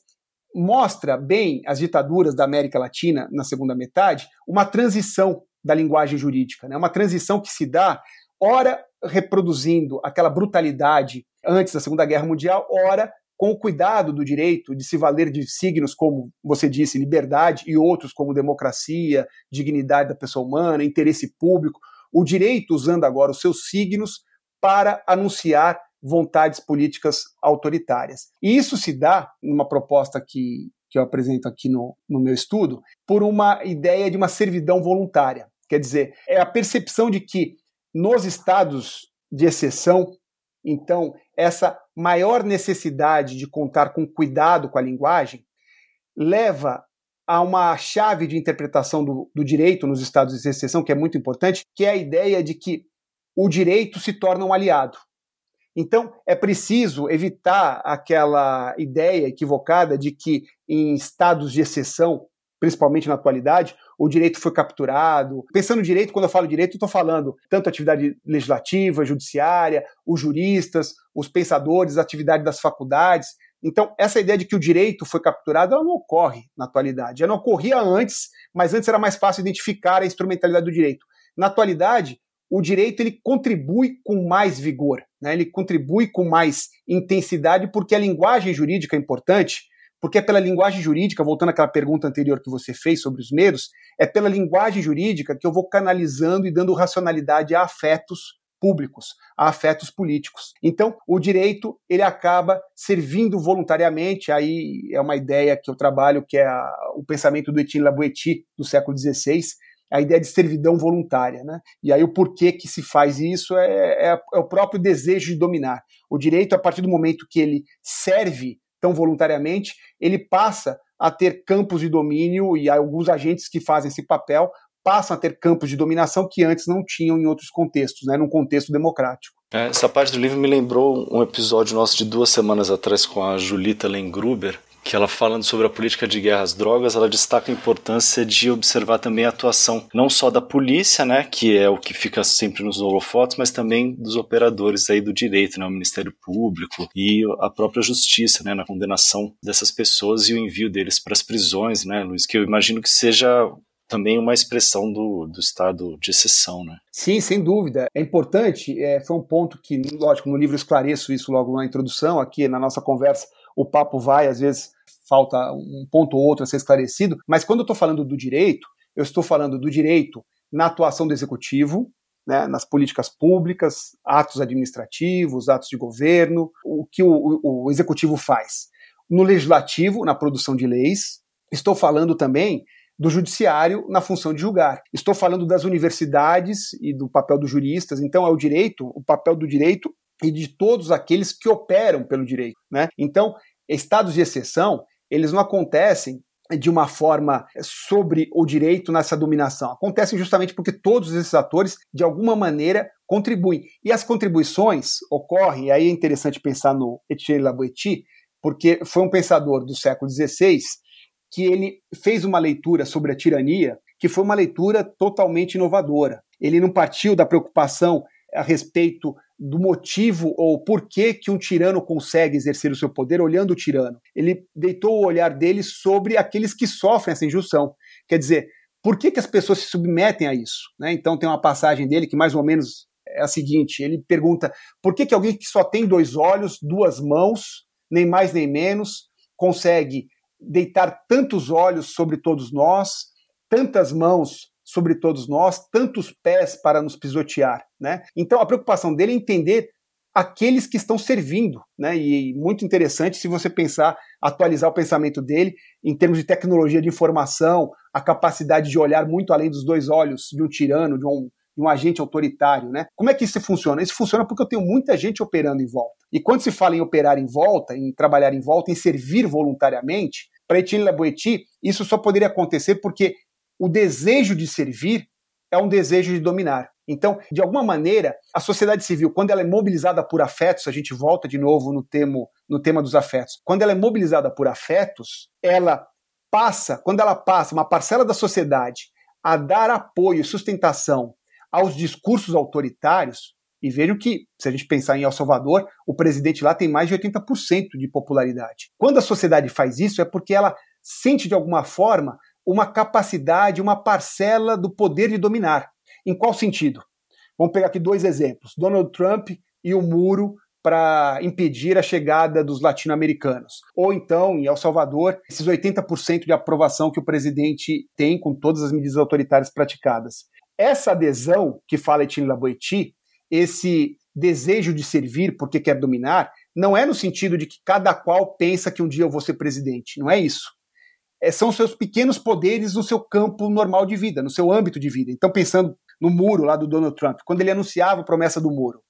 mostra bem as ditaduras da América Latina na segunda metade, uma transição da linguagem jurídica, né? uma transição que se dá, ora reproduzindo aquela brutalidade antes da Segunda Guerra Mundial, ora com o cuidado do direito de se valer de signos como você disse, liberdade e outros como democracia, dignidade da pessoa humana, interesse público, o direito usando agora os seus signos para anunciar vontades políticas autoritárias. E isso se dá, numa proposta que, que eu apresento aqui no, no meu estudo, por uma ideia de uma servidão voluntária. Quer dizer, é a percepção de que nos estados de exceção, então, essa maior necessidade de contar com cuidado com a linguagem leva a uma chave de interpretação do, do direito nos estados de exceção que é muito importante, que é a ideia de que o direito se torna um aliado. Então, é preciso evitar aquela ideia equivocada de que em estados de exceção, principalmente na atualidade, o direito foi capturado. Pensando no direito, quando eu falo direito, estou falando tanto atividade legislativa, judiciária, os juristas, os pensadores, a atividade das faculdades. Então, essa ideia de que o direito foi capturado, ela não ocorre na atualidade. Ela não ocorria antes, mas antes era mais fácil identificar a instrumentalidade do direito. Na atualidade, o direito ele contribui com mais vigor, né? ele contribui com mais intensidade, porque a linguagem jurídica é importante, porque é pela linguagem jurídica, voltando àquela pergunta anterior que você fez sobre os medos, é pela linguagem jurídica que eu vou canalizando e dando racionalidade a afetos públicos, a afetos políticos. Então, o direito ele acaba servindo voluntariamente. Aí é uma ideia que eu trabalho, que é a, o pensamento do Etienne Laboetie do século XVI, a ideia de servidão voluntária. Né? E aí o porquê que se faz isso é, é, é o próprio desejo de dominar. O direito, a partir do momento que ele serve tão voluntariamente, ele passa a ter campos de domínio e alguns agentes que fazem esse papel passam a ter campos de dominação que antes não tinham em outros contextos, né, num contexto democrático. É, essa parte do livro me lembrou um episódio nosso de duas semanas atrás com a Julita Lengruber, que ela falando sobre a política de guerra às drogas, ela destaca a importância de observar também a atuação não só da polícia, né, que é o que fica sempre nos holofotes, mas também dos operadores aí do direito, né, o Ministério Público e a própria justiça, né, na condenação dessas pessoas e o envio deles para as prisões, né, Luiz, que eu imagino que seja também uma expressão do, do estado de exceção, né? Sim, sem dúvida. É importante, é, foi um ponto que, lógico, no livro esclareço isso logo na introdução, aqui na nossa conversa o papo vai, às vezes falta um ponto ou outro a ser esclarecido, mas quando eu estou falando do direito, eu estou falando do direito na atuação do executivo, né, nas políticas públicas, atos administrativos, atos de governo, o que o, o, executivo faz. No legislativo, na produção de leis, estou falando também do judiciário na função de julgar. Estou falando das universidades e do papel dos juristas. Então, é o direito, o papel do direito e de todos aqueles que operam pelo direito. Né? Então, estados de exceção, eles não acontecem de uma forma sobre o direito nessa dominação. Acontecem justamente porque todos esses atores, de alguma maneira, contribuem. E as contribuições ocorrem, e aí é interessante pensar no Etienne Laboetie, porque foi um pensador do século XVI que ele fez uma leitura sobre a tirania que foi uma leitura totalmente inovadora. Ele não partiu da preocupação a respeito do motivo ou porquê que um tirano consegue exercer o seu poder olhando o tirano. Ele deitou o olhar dele sobre aqueles que sofrem essa injunção. Quer dizer, por que, que as pessoas se submetem a isso? Né? Então tem uma passagem dele que mais ou menos é a seguinte: ele pergunta por que, que alguém que só tem dois olhos, duas mãos, nem mais nem menos, consegue deitar tantos olhos sobre todos nós, tantas mãos sobre todos nós, tantos pés para nos pisotear, né? Então a preocupação dele é entender aqueles que estão servindo, né? E muito interessante se você pensar, atualizar o pensamento dele em termos de tecnologia de informação, a capacidade de olhar muito além dos dois olhos de um tirano, de um, de um agente autoritário, né? Como é que isso funciona? Isso funciona porque eu tenho muita gente operando em volta. E quando se fala em operar em volta, em trabalhar em volta, em servir voluntariamente, para Etienne Laboetie, isso só poderia acontecer porque o desejo de servir é um desejo de dominar. Então, de alguma maneira, a sociedade civil, quando ela é mobilizada por afetos, a gente volta de novo no, temo, no tema dos afetos, quando ela é mobilizada por afetos, ela passa, quando ela passa, uma parcela da sociedade, a dar apoio e sustentação aos discursos autoritários, e vejam que, se a gente pensar em El Salvador, o presidente lá tem mais de 80% de popularidade. Quando a sociedade faz isso, é porque ela sente de alguma forma uma capacidade, uma parcela do poder de dominar. Em qual sentido? Vamos pegar aqui dois exemplos: Donald Trump e o muro para impedir a chegada dos latino-americanos. Ou então, em El Salvador, esses 80% de aprovação que o presidente tem com todas as medidas autoritárias praticadas. Essa adesão que fala Etienne Laboiti, esse desejo de servir porque quer dominar, não é no sentido de que cada qual pensa que um dia eu vou ser presidente. Não é isso é, são seus pequenos poderes no seu campo normal de vida, no seu âmbito de vida. Então, pensando no muro lá do Donald Trump, quando ele anunciava a promessa do muro,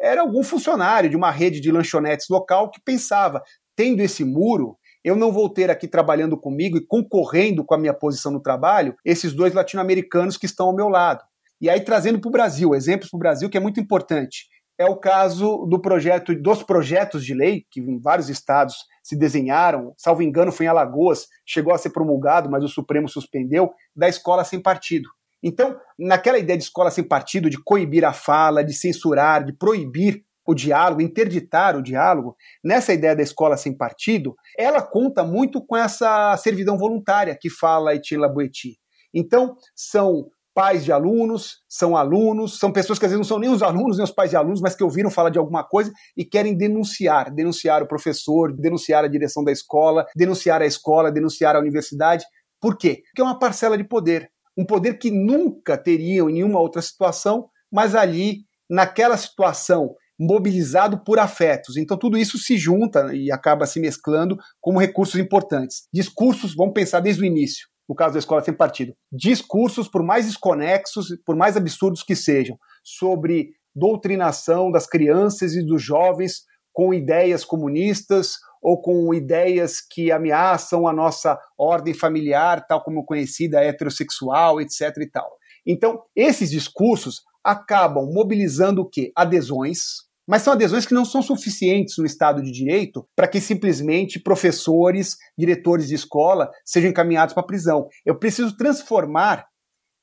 era algum funcionário de uma rede de lanchonetes local que pensava, tendo esse muro, eu não vou ter aqui trabalhando comigo e concorrendo com a minha posição no trabalho esses dois latino-americanos que estão ao meu lado. E aí trazendo para o Brasil, exemplos para o Brasil que é muito importante. É o caso do projeto, dos projetos de lei que em vários estados se desenharam, salvo engano foi em Alagoas, chegou a ser promulgado, mas o Supremo suspendeu, da escola sem partido. Então, naquela ideia de escola sem partido, de coibir a fala, de censurar, de proibir o diálogo, interditar o diálogo, nessa ideia da escola sem partido, ela conta muito com essa servidão voluntária que fala Etienne Laboeti. Então, são pais de alunos, são alunos, são pessoas que às vezes não são nem os alunos, nem os pais de alunos, mas que ouviram falar de alguma coisa e querem denunciar, denunciar o professor, denunciar a direção da escola, denunciar a escola, denunciar a universidade. Por quê? Porque é uma parcela de poder, um poder que nunca teriam em nenhuma outra situação, mas ali, naquela situação mobilizado por afetos. Então tudo isso se junta e acaba se mesclando como recursos importantes. Discursos, vamos pensar desde o início, no caso da escola sem partido. Discursos, por mais desconexos, por mais absurdos que sejam, sobre doutrinação das crianças e dos jovens com ideias comunistas ou com ideias que ameaçam a nossa ordem familiar, tal como conhecida heterossexual, etc e tal. Então, esses discursos acabam mobilizando o quê? Adesões, mas são adesões que não são suficientes no Estado de Direito para que simplesmente professores, diretores de escola sejam encaminhados para a prisão. Eu preciso transformar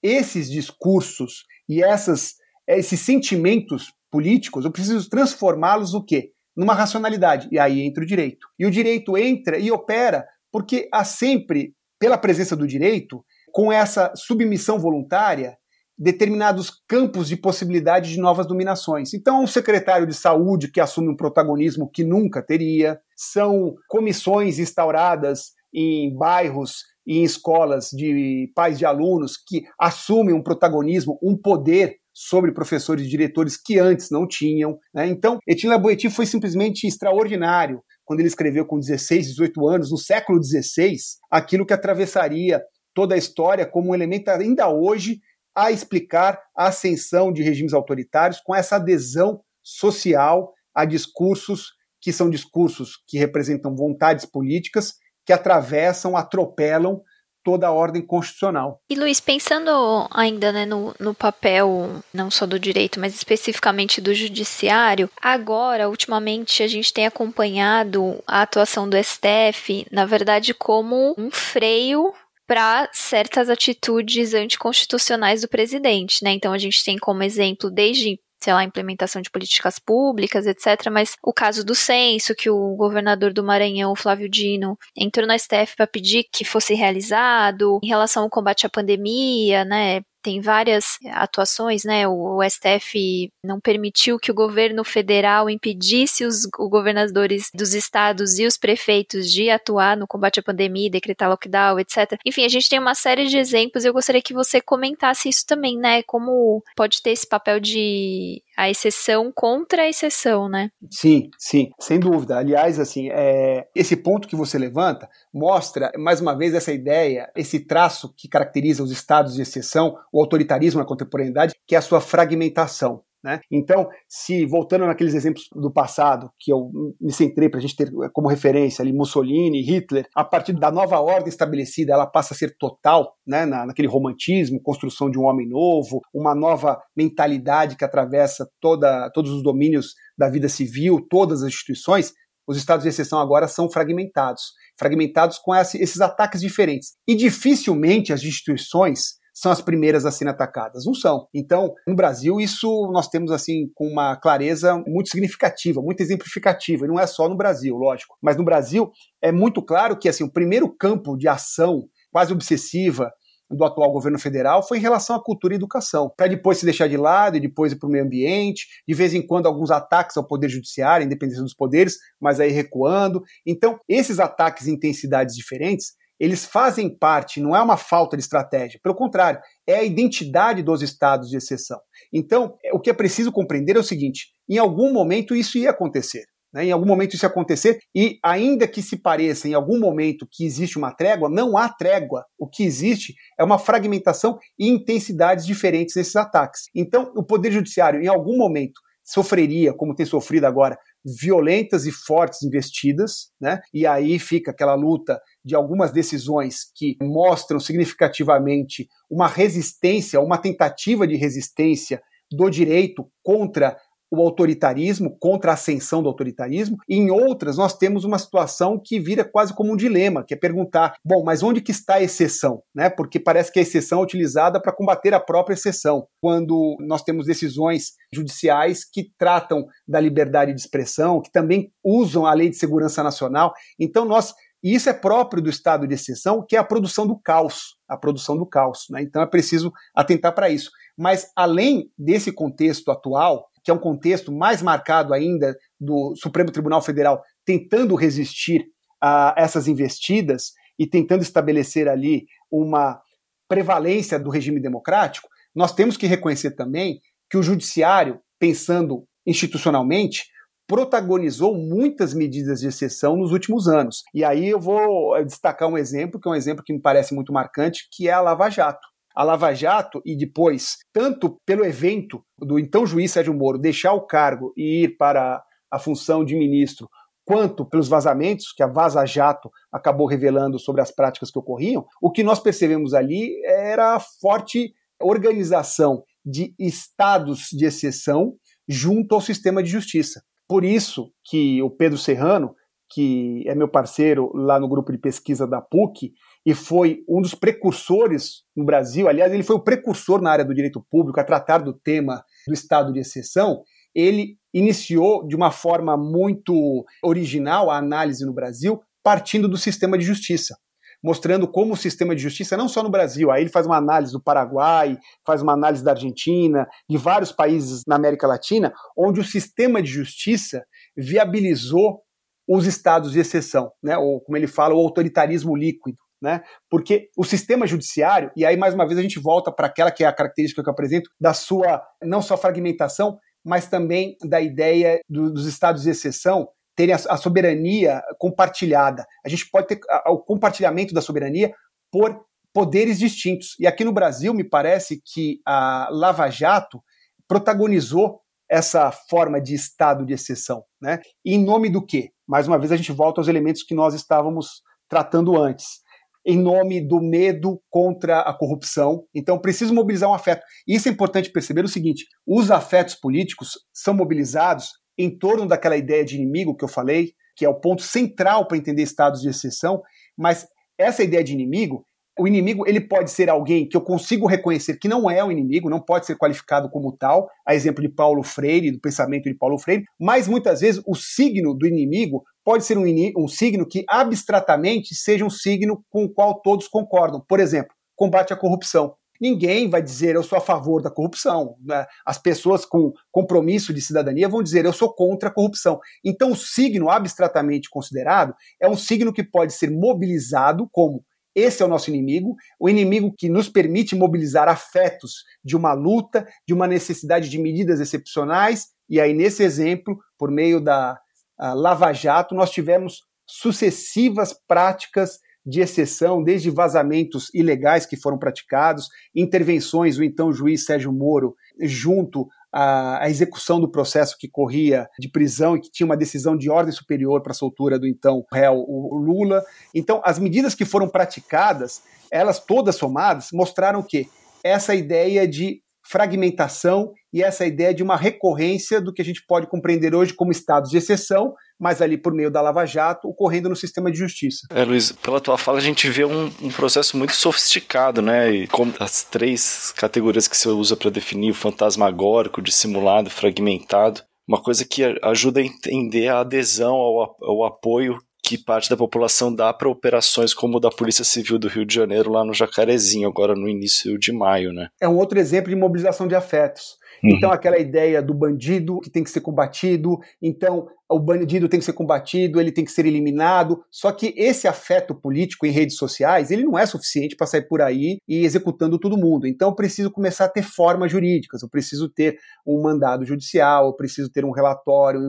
esses discursos e essas, esses sentimentos políticos, eu preciso transformá-los o quê? Numa racionalidade. E aí entra o direito. E o direito entra e opera porque há sempre, pela presença do direito, com essa submissão voluntária, determinados campos de possibilidade de novas dominações. Então, o secretário de saúde que assume um protagonismo que nunca teria, são comissões instauradas em bairros e em escolas de pais de alunos que assumem um protagonismo, um poder sobre professores e diretores que antes não tinham. Né? Então, Etienne Laboeti foi simplesmente extraordinário quando ele escreveu com 16, 18 anos, no século XVI, aquilo que atravessaria toda a história como um elemento ainda hoje a explicar a ascensão de regimes autoritários com essa adesão social a discursos que são discursos que representam vontades políticas que atravessam, atropelam toda a ordem constitucional. E Luiz, pensando ainda né, no, no papel não só do direito, mas especificamente do judiciário, agora, ultimamente, a gente tem acompanhado a atuação do STF, na verdade, como um freio para certas atitudes anticonstitucionais do presidente, né? Então a gente tem como exemplo desde sei lá, implementação de políticas públicas, etc. Mas o caso do censo, que o governador do Maranhão, Flávio Dino, entrou na STF para pedir que fosse realizado, em relação ao combate à pandemia, né? Tem várias atuações, né? O, o, STF não permitiu que o governo federal impedisse os, governadores dos estados e os prefeitos de atuar no combate à pandemia, decretar lockdown, etc. Enfim, a gente tem uma série de exemplos e eu gostaria que você comentasse isso também, né? Como pode ter esse papel de a exceção contra a exceção, né? Sim, sim, sem dúvida. Aliás, assim, é, esse ponto que você levanta mostra, mais uma vez, essa ideia, esse traço que caracteriza os estados de exceção, o autoritarismo na contemporaneidade, que é a sua fragmentação. Né? Então, se voltando naqueles exemplos do passado, que eu me centrei para a gente ter como referência ali Mussolini, Hitler, a partir da nova ordem estabelecida, ela passa a ser total, né? Na, naquele romantismo, construção de um homem novo, uma nova mentalidade que atravessa toda, todos os domínios da vida civil, todas as instituições. Os estados de exceção agora são fragmentados, fragmentados com esses ataques diferentes. E dificilmente as instituições são as primeiras a serem atacadas. Não são. Então, no Brasil, isso nós temos assim com uma clareza muito significativa, muito exemplificativa. E não é só no Brasil, lógico. Mas no Brasil é muito claro que assim o primeiro campo de ação quase obsessiva do atual governo federal foi em relação à cultura e educação, para depois se deixar de lado e depois ir para o meio ambiente, de vez em quando alguns ataques ao poder judiciário, independência dos poderes, mas aí recuando. Então, esses ataques em intensidades diferentes, eles fazem parte, não é uma falta de estratégia, pelo contrário, é a identidade dos estados de exceção. Então, o que é preciso compreender é o seguinte: em algum momento isso ia acontecer. Né? Em algum momento isso ia acontecer, e ainda que se pareça em algum momento que existe uma trégua, não há trégua. O que existe é uma fragmentação e intensidades diferentes nesses ataques. Então, o Poder Judiciário, em algum momento, sofreria, como tem sofrido agora, violentas e fortes investidas, né? E aí fica aquela luta de algumas decisões que mostram significativamente uma resistência, uma tentativa de resistência do direito contra o autoritarismo, contra a ascensão do autoritarismo, e em outras nós temos uma situação que vira quase como um dilema, que é perguntar, bom, mas onde que está a exceção? Né? Porque parece que a exceção é utilizada para combater a própria exceção, quando nós temos decisões judiciais que tratam da liberdade de expressão, que também usam a lei de segurança nacional. Então nós e isso é próprio do estado de exceção, que é a produção do caos, a produção do caos. Né? Então é preciso atentar para isso. Mas além desse contexto atual, que é um contexto mais marcado ainda do Supremo Tribunal Federal tentando resistir a essas investidas e tentando estabelecer ali uma prevalência do regime democrático, nós temos que reconhecer também que o judiciário, pensando institucionalmente, protagonizou muitas medidas de exceção nos últimos anos. E aí eu vou destacar um exemplo, que é um exemplo que me parece muito marcante, que é a Lava Jato a Lava Jato e depois, tanto pelo evento do então juiz Sérgio Moro deixar o cargo e ir para a função de ministro, quanto pelos vazamentos que a Vaza Jato acabou revelando sobre as práticas que ocorriam, o que nós percebemos ali era a forte organização de estados de exceção junto ao sistema de justiça. Por isso que o Pedro Serrano, que é meu parceiro lá no grupo de pesquisa da PUC, e foi um dos precursores no Brasil, aliás, ele foi o precursor na área do direito público a tratar do tema do estado de exceção. Ele iniciou de uma forma muito original a análise no Brasil, partindo do sistema de justiça, mostrando como o sistema de justiça, não só no Brasil, aí ele faz uma análise do Paraguai, faz uma análise da Argentina, de vários países na América Latina, onde o sistema de justiça viabilizou os estados de exceção, né? ou como ele fala, o autoritarismo líquido né? Porque o sistema judiciário, e aí mais uma vez a gente volta para aquela que é a característica que eu apresento, da sua não só fragmentação, mas também da ideia do, dos estados de exceção terem a, a, soberania compartilhada. A gente pode ter a, o compartilhamento da soberania por poderes distintos. E aqui no Brasil, me parece que a Lava Jato protagonizou essa forma de estado de exceção, né? Em nome do quê? Mais uma vez a gente volta aos elementos que nós estávamos tratando antes em nome do medo contra a corrupção. Então, preciso mobilizar um afeto. Isso é importante perceber o seguinte: os afetos políticos são mobilizados em torno daquela ideia de inimigo que eu falei, que é o ponto central para entender estados de exceção, mas essa ideia de inimigo o inimigo ele pode ser alguém que eu consigo reconhecer que não é o inimigo, não pode ser qualificado como tal, a exemplo de Paulo Freire, do pensamento de Paulo Freire, mas muitas vezes o signo do inimigo pode ser um, um signo que abstratamente seja um signo com o qual todos concordam. Por exemplo, combate à corrupção. Ninguém vai dizer eu sou a favor da corrupção. Né? As pessoas com compromisso de cidadania vão dizer eu sou contra a corrupção. Então, o signo abstratamente considerado é um signo que pode ser mobilizado como esse é o nosso inimigo, o inimigo que nos permite mobilizar afetos de uma luta, de uma necessidade de medidas excepcionais. E aí, nesse exemplo, por meio da Lava Jato, nós tivemos sucessivas práticas de exceção, desde vazamentos ilegais que foram praticados, intervenções do então juiz Sérgio Moro junto à, execução do processo que corria de prisão e que tinha uma decisão de ordem superior para a soltura do então réu o Lula. Então, as medidas que foram praticadas, elas todas somadas, mostraram que essa ideia de fragmentação e essa ideia de uma recorrência do que a gente pode compreender hoje como estados de exceção, mas ali por meio da Lava Jato, ocorrendo no sistema de justiça. É, Luiz, pela tua fala a gente vê um, um processo muito sofisticado, né? E como as três categorias que você usa para definir o fantasmagórico, dissimulado, fragmentado, uma coisa que ajuda a entender a adesão ao, ao apoio que parte da população dá para operações como o da Polícia Civil do Rio de Janeiro lá no Jacarezinho, agora no início de maio, né? É um outro exemplo de mobilização de afetos. Uhum. Então, aquela ideia do bandido que tem que ser combatido, então o bandido tem que ser combatido, ele tem que ser eliminado. Só que esse afeto político em redes sociais, ele não é suficiente para sair por aí e executando todo mundo. Então, eu preciso começar a ter formas jurídicas, eu preciso ter um mandado judicial, eu preciso ter um relatório,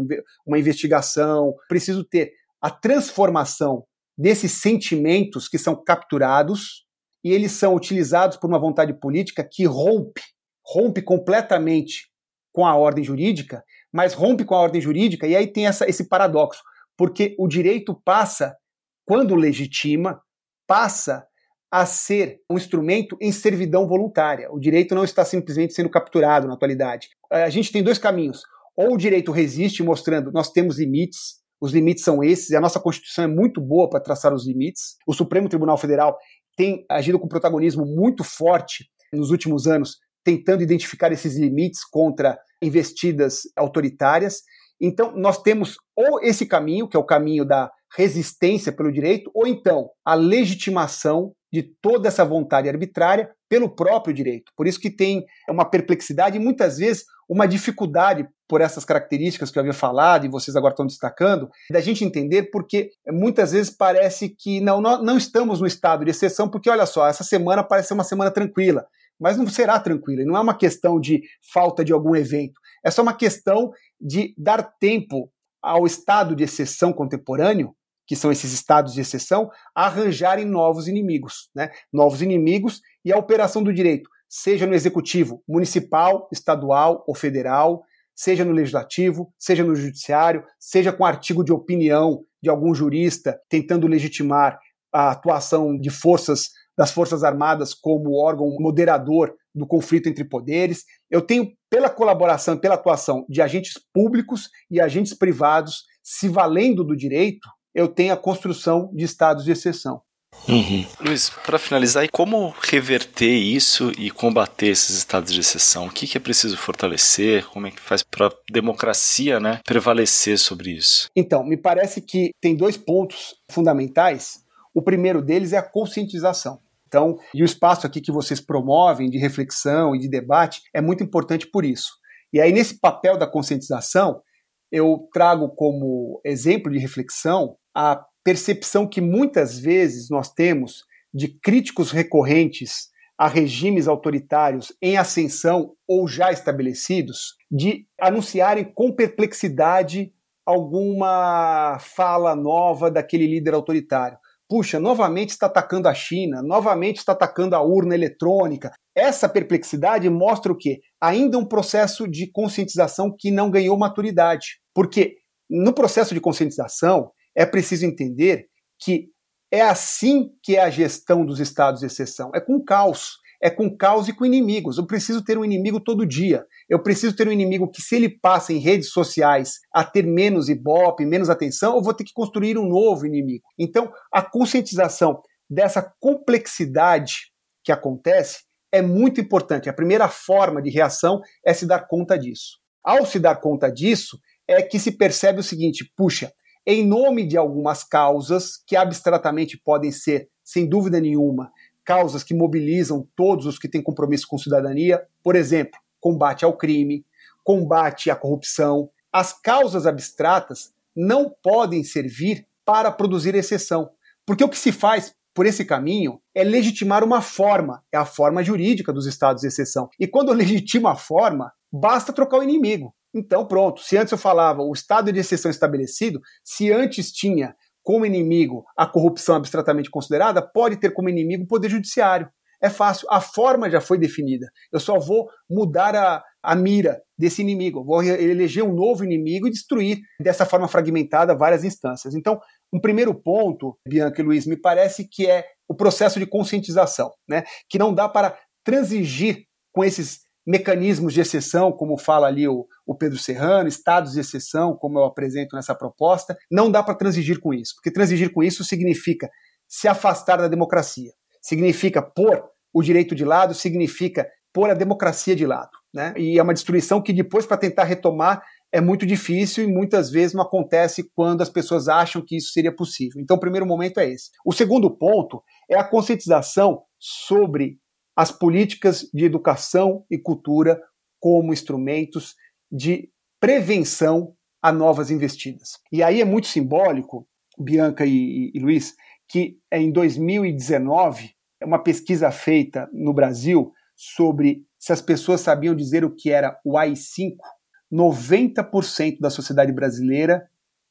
uma investigação, preciso ter a transformação desses sentimentos que são capturados e eles são utilizados por uma vontade política que rompe, rompe completamente com a ordem jurídica, mas rompe com a ordem jurídica, e aí tem essa, esse paradoxo, porque o direito passa, quando legitima, passa a ser um instrumento em servidão voluntária. O direito não está simplesmente sendo capturado na atualidade. A gente tem dois caminhos. Ou o direito resiste, mostrando nós temos limites, os limites são esses, e a nossa Constituição é muito boa para traçar os limites. O Supremo Tribunal Federal tem agido com protagonismo muito forte nos últimos anos, tentando identificar esses limites contra investidas autoritárias. Então, nós temos ou esse caminho, que é o caminho da resistência pelo direito, ou então a legitimação de toda essa vontade arbitrária pelo próprio direito. Por isso que tem uma perplexidade e muitas vezes uma dificuldade por essas características que eu havia falado e vocês agora estão destacando, da gente entender porque muitas vezes parece que não, não estamos no estado de exceção, porque olha só, essa semana parece ser uma semana tranquila, mas não será tranquila, não é uma questão de falta de algum evento, é só uma questão de dar tempo ao estado de exceção contemporâneo que são esses estados de exceção, arranjarem novos inimigos, né? Novos inimigos e a operação do direito, seja no executivo municipal, estadual ou federal, seja no legislativo, seja no judiciário, seja com artigo de opinião de algum jurista tentando legitimar a atuação de forças das Forças Armadas como órgão moderador do conflito entre poderes. Eu tenho, pela colaboração, pela atuação de agentes públicos e agentes privados, se valendo do direito, eu tenho a construção de estados de exceção. Uhum. Luiz, para finalizar, como reverter isso e combater esses estados de exceção? O que, que é preciso fortalecer? Como é que faz para a democracia né, prevalecer sobre isso? Então, me parece que tem dois pontos fundamentais. O primeiro deles é a conscientização. Então, e o espaço aqui que vocês promovem de reflexão e de debate é muito importante por isso. E aí, nesse papel da conscientização, eu trago como exemplo de reflexão a percepção que muitas vezes nós temos de críticos recorrentes a regimes autoritários em ascensão ou já estabelecidos, de anunciarem com perplexidade alguma fala nova daquele líder autoritário. Puxa, novamente está atacando a China, novamente está atacando a urna eletrônica. Essa perplexidade mostra o quê? Ainda um processo de conscientização que não ganhou maturidade. Porque no processo de conscientização é preciso entender que é assim que é a gestão dos estados de exceção. É com caos. É com caos e com inimigos. Eu preciso ter um inimigo todo dia. Eu preciso ter um inimigo que, se ele passa em redes sociais a ter menos ibope, menos atenção, eu vou ter que construir um novo inimigo. Então, a conscientização dessa complexidade que acontece é muito importante. A primeira forma de reação é se dar conta disso. Ao se dar conta disso, é que se percebe o seguinte: puxa, em nome de algumas causas que abstratamente podem ser, sem dúvida nenhuma, causas que mobilizam todos os que têm compromisso com cidadania, por exemplo, combate ao crime, combate à corrupção. As causas abstratas não podem servir para produzir exceção, porque o que se faz por esse caminho é legitimar uma forma, é a forma jurídica dos estados de exceção. E quando legitima a forma, basta trocar o inimigo. Então, pronto. Se antes eu falava o estado de exceção estabelecido, se antes tinha como inimigo a corrupção abstratamente considerada, pode ter como inimigo o poder judiciário. É fácil, a forma já foi definida. Eu só vou mudar a, a mira desse inimigo. vou eleger um novo inimigo e destruir dessa forma fragmentada várias instâncias. Então, um primeiro ponto, Bianca e Luiz, me parece que é o processo de conscientização, né? que não dá para transigir com esses mecanismos de exceção, como fala ali o, o Pedro Serrano, estados de exceção, como eu apresento nessa proposta, não dá para transigir com isso, porque transigir com isso significa se afastar da democracia, significa pôr o direito de lado, significa pôr a democracia de lado. Né? E é uma destruição que depois, para tentar retomar, é muito difícil e muitas vezes não acontece quando as pessoas acham que isso seria possível. Então, o primeiro momento é esse. O segundo ponto é a conscientização sobre as políticas de educação e cultura como instrumentos de prevenção a novas investidas. E aí é muito simbólico, Bianca e, e, Luiz, que em 2019, uma pesquisa feita no Brasil sobre se as pessoas sabiam dizer o que era o AI-5, 90% da sociedade brasileira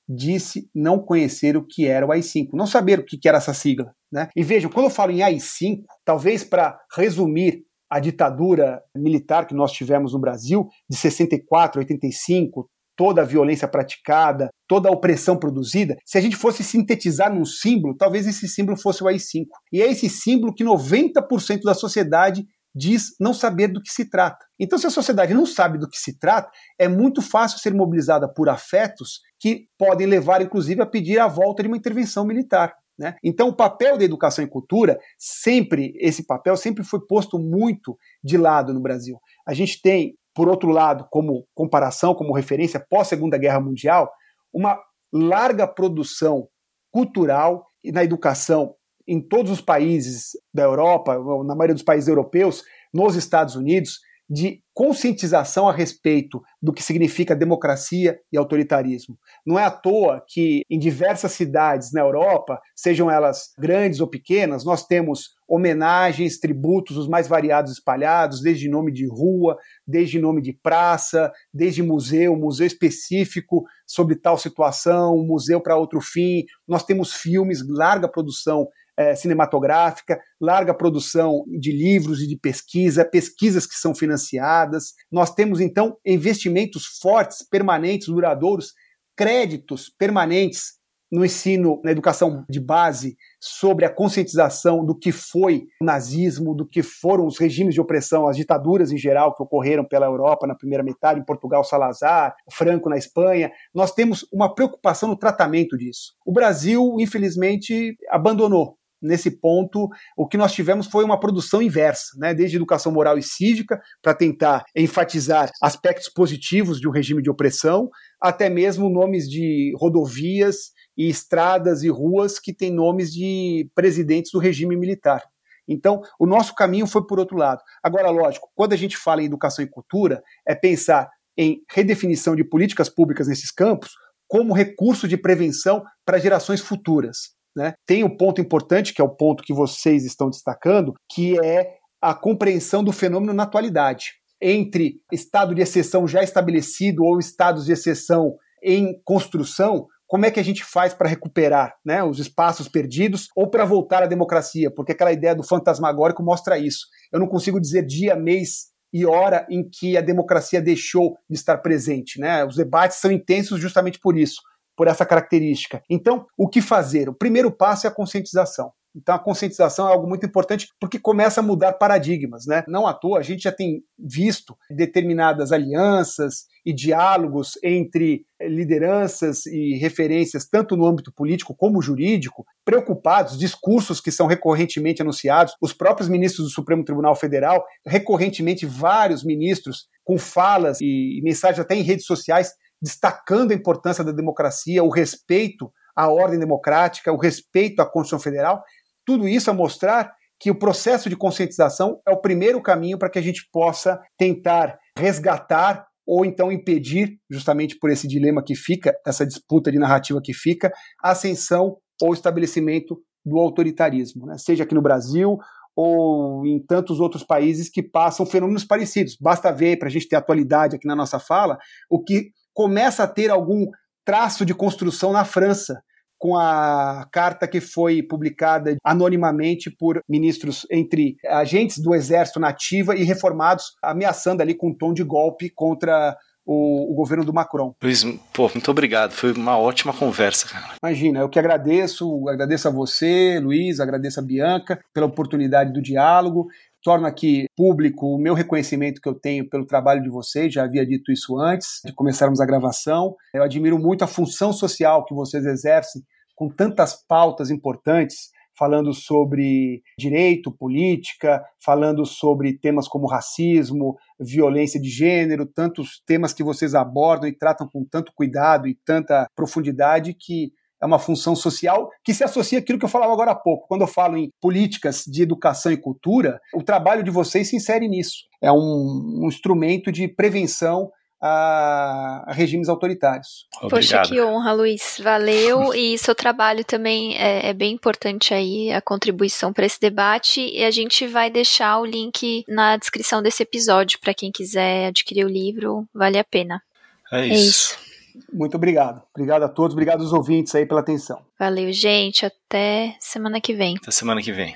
disse não conhecer o que era o AI-5, não saber o que era essa sigla. Né? E vejam, quando eu falo em AI-5, talvez para resumir a ditadura militar que nós tivemos no Brasil, de 64 a 85, toda a violência praticada, toda a opressão produzida, se a gente fosse sintetizar num símbolo, talvez esse símbolo fosse o AI-5. E é esse símbolo que 90% da sociedade diz não saber do que se trata. Então, se a sociedade não sabe do que se trata, é muito fácil ser mobilizada por afetos que podem levar, inclusive, a pedir a volta de uma intervenção militar. Né? Então, o papel da educação e cultura, sempre, esse papel sempre foi posto muito de lado no Brasil. A gente tem, por outro lado, como comparação, como referência, pós-Segunda Guerra Mundial, uma larga produção cultural na educação em todos os países da Europa, na maioria dos países europeus, nos Estados Unidos, de conscientização a respeito do que significa democracia e autoritarismo. Não é à toa que em diversas cidades na Europa, sejam elas grandes ou pequenas, nós temos homenagens, tributos os mais variados espalhados, desde nome de rua, desde nome de praça, desde museu, museu específico sobre tal situação, museu para outro fim. Nós temos filmes, larga produção é, cinematográfica, larga produção de livros e de pesquisa, pesquisas que são financiadas. Nós temos, então, investimentos fortes, permanentes, duradouros, créditos permanentes no ensino, na educação de base, sobre a conscientização do que foi o nazismo, do que foram os regimes de opressão, as ditaduras em geral que ocorreram pela Europa na primeira metade, em Portugal, Salazar, Franco na Espanha. Nós temos uma preocupação no tratamento disso. O Brasil, infelizmente, abandonou nesse ponto, o que nós tivemos foi uma produção inversa, né? desde educação moral e cívica, para tentar enfatizar aspectos positivos de um regime de opressão, até mesmo nomes de rodovias e estradas e ruas que têm nomes de presidentes do regime militar. Então, o nosso caminho foi por outro lado. Agora, lógico, quando a gente fala em educação e cultura, é pensar em redefinição de políticas públicas nesses campos como recurso de prevenção para gerações futuras. Né? Tem um ponto importante, que é o ponto que vocês estão destacando, que é a compreensão do fenômeno na atualidade. Entre estado de exceção já estabelecido ou estados de exceção em construção, como é que a gente faz para recuperar né, os espaços perdidos ou para voltar à democracia? Porque aquela ideia do fantasmagórico mostra isso. Eu não consigo dizer dia, mês e hora em que a democracia deixou de estar presente. Né? Os debates são intensos justamente por isso por essa característica. Então, o que fazer? O primeiro passo é a conscientização. Então a conscientização é algo muito importante porque começa a mudar paradigmas, né? Não à toa a gente já tem visto determinadas alianças e diálogos entre lideranças e referências tanto no âmbito político como jurídico, preocupados, discursos que são recorrentemente anunciados, os próprios ministros do Supremo Tribunal Federal, recorrentemente vários ministros com falas e mensagens até em redes sociais destacando a importância da democracia, o respeito à ordem democrática, o respeito à Constituição Federal, tudo isso a mostrar que o processo de conscientização é o primeiro caminho para que a gente possa tentar resgatar ou então impedir, justamente por esse dilema que fica, essa disputa de narrativa que fica, a ascensão ou estabelecimento do autoritarismo, né? seja aqui no Brasil ou em tantos outros países que passam fenômenos parecidos. Basta ver, para a gente ter atualidade aqui na nossa fala, o que começa a ter algum traço de construção na França, com a carta que foi publicada anonimamente por ministros entre agentes do exército nativa e reformados, ameaçando ali com um tom de golpe contra o, o, governo do Macron. Luiz, pô, muito obrigado. Foi uma ótima conversa, cara. Imagina, eu que agradeço, agradeço a você, Luiz, agradeço a Bianca pela oportunidade do diálogo torno aqui público o meu reconhecimento que eu tenho pelo trabalho de vocês, já havia dito isso antes de começarmos a gravação. Eu admiro muito a função social que vocês exercem com tantas pautas importantes, falando sobre direito, política, falando sobre temas como racismo, violência de gênero, tantos temas que vocês abordam e tratam com tanto cuidado e tanta profundidade que é uma função social que se associa àquilo que eu falava agora há pouco. Quando eu falo em políticas de educação e cultura, o trabalho de vocês se insere nisso. É um, um instrumento de prevenção a, a, regimes autoritários. Obrigado. Poxa, que honra, Luiz. Valeu. e seu trabalho também é, é bem importante aí, a contribuição para esse debate. E a gente vai deixar o link na descrição desse episódio para quem quiser adquirir o livro. Vale a pena. É isso. É isso. Muito obrigado. Obrigado a todos, obrigado aos ouvintes aí pela atenção. Valeu, gente. Até semana que vem. Até semana que vem.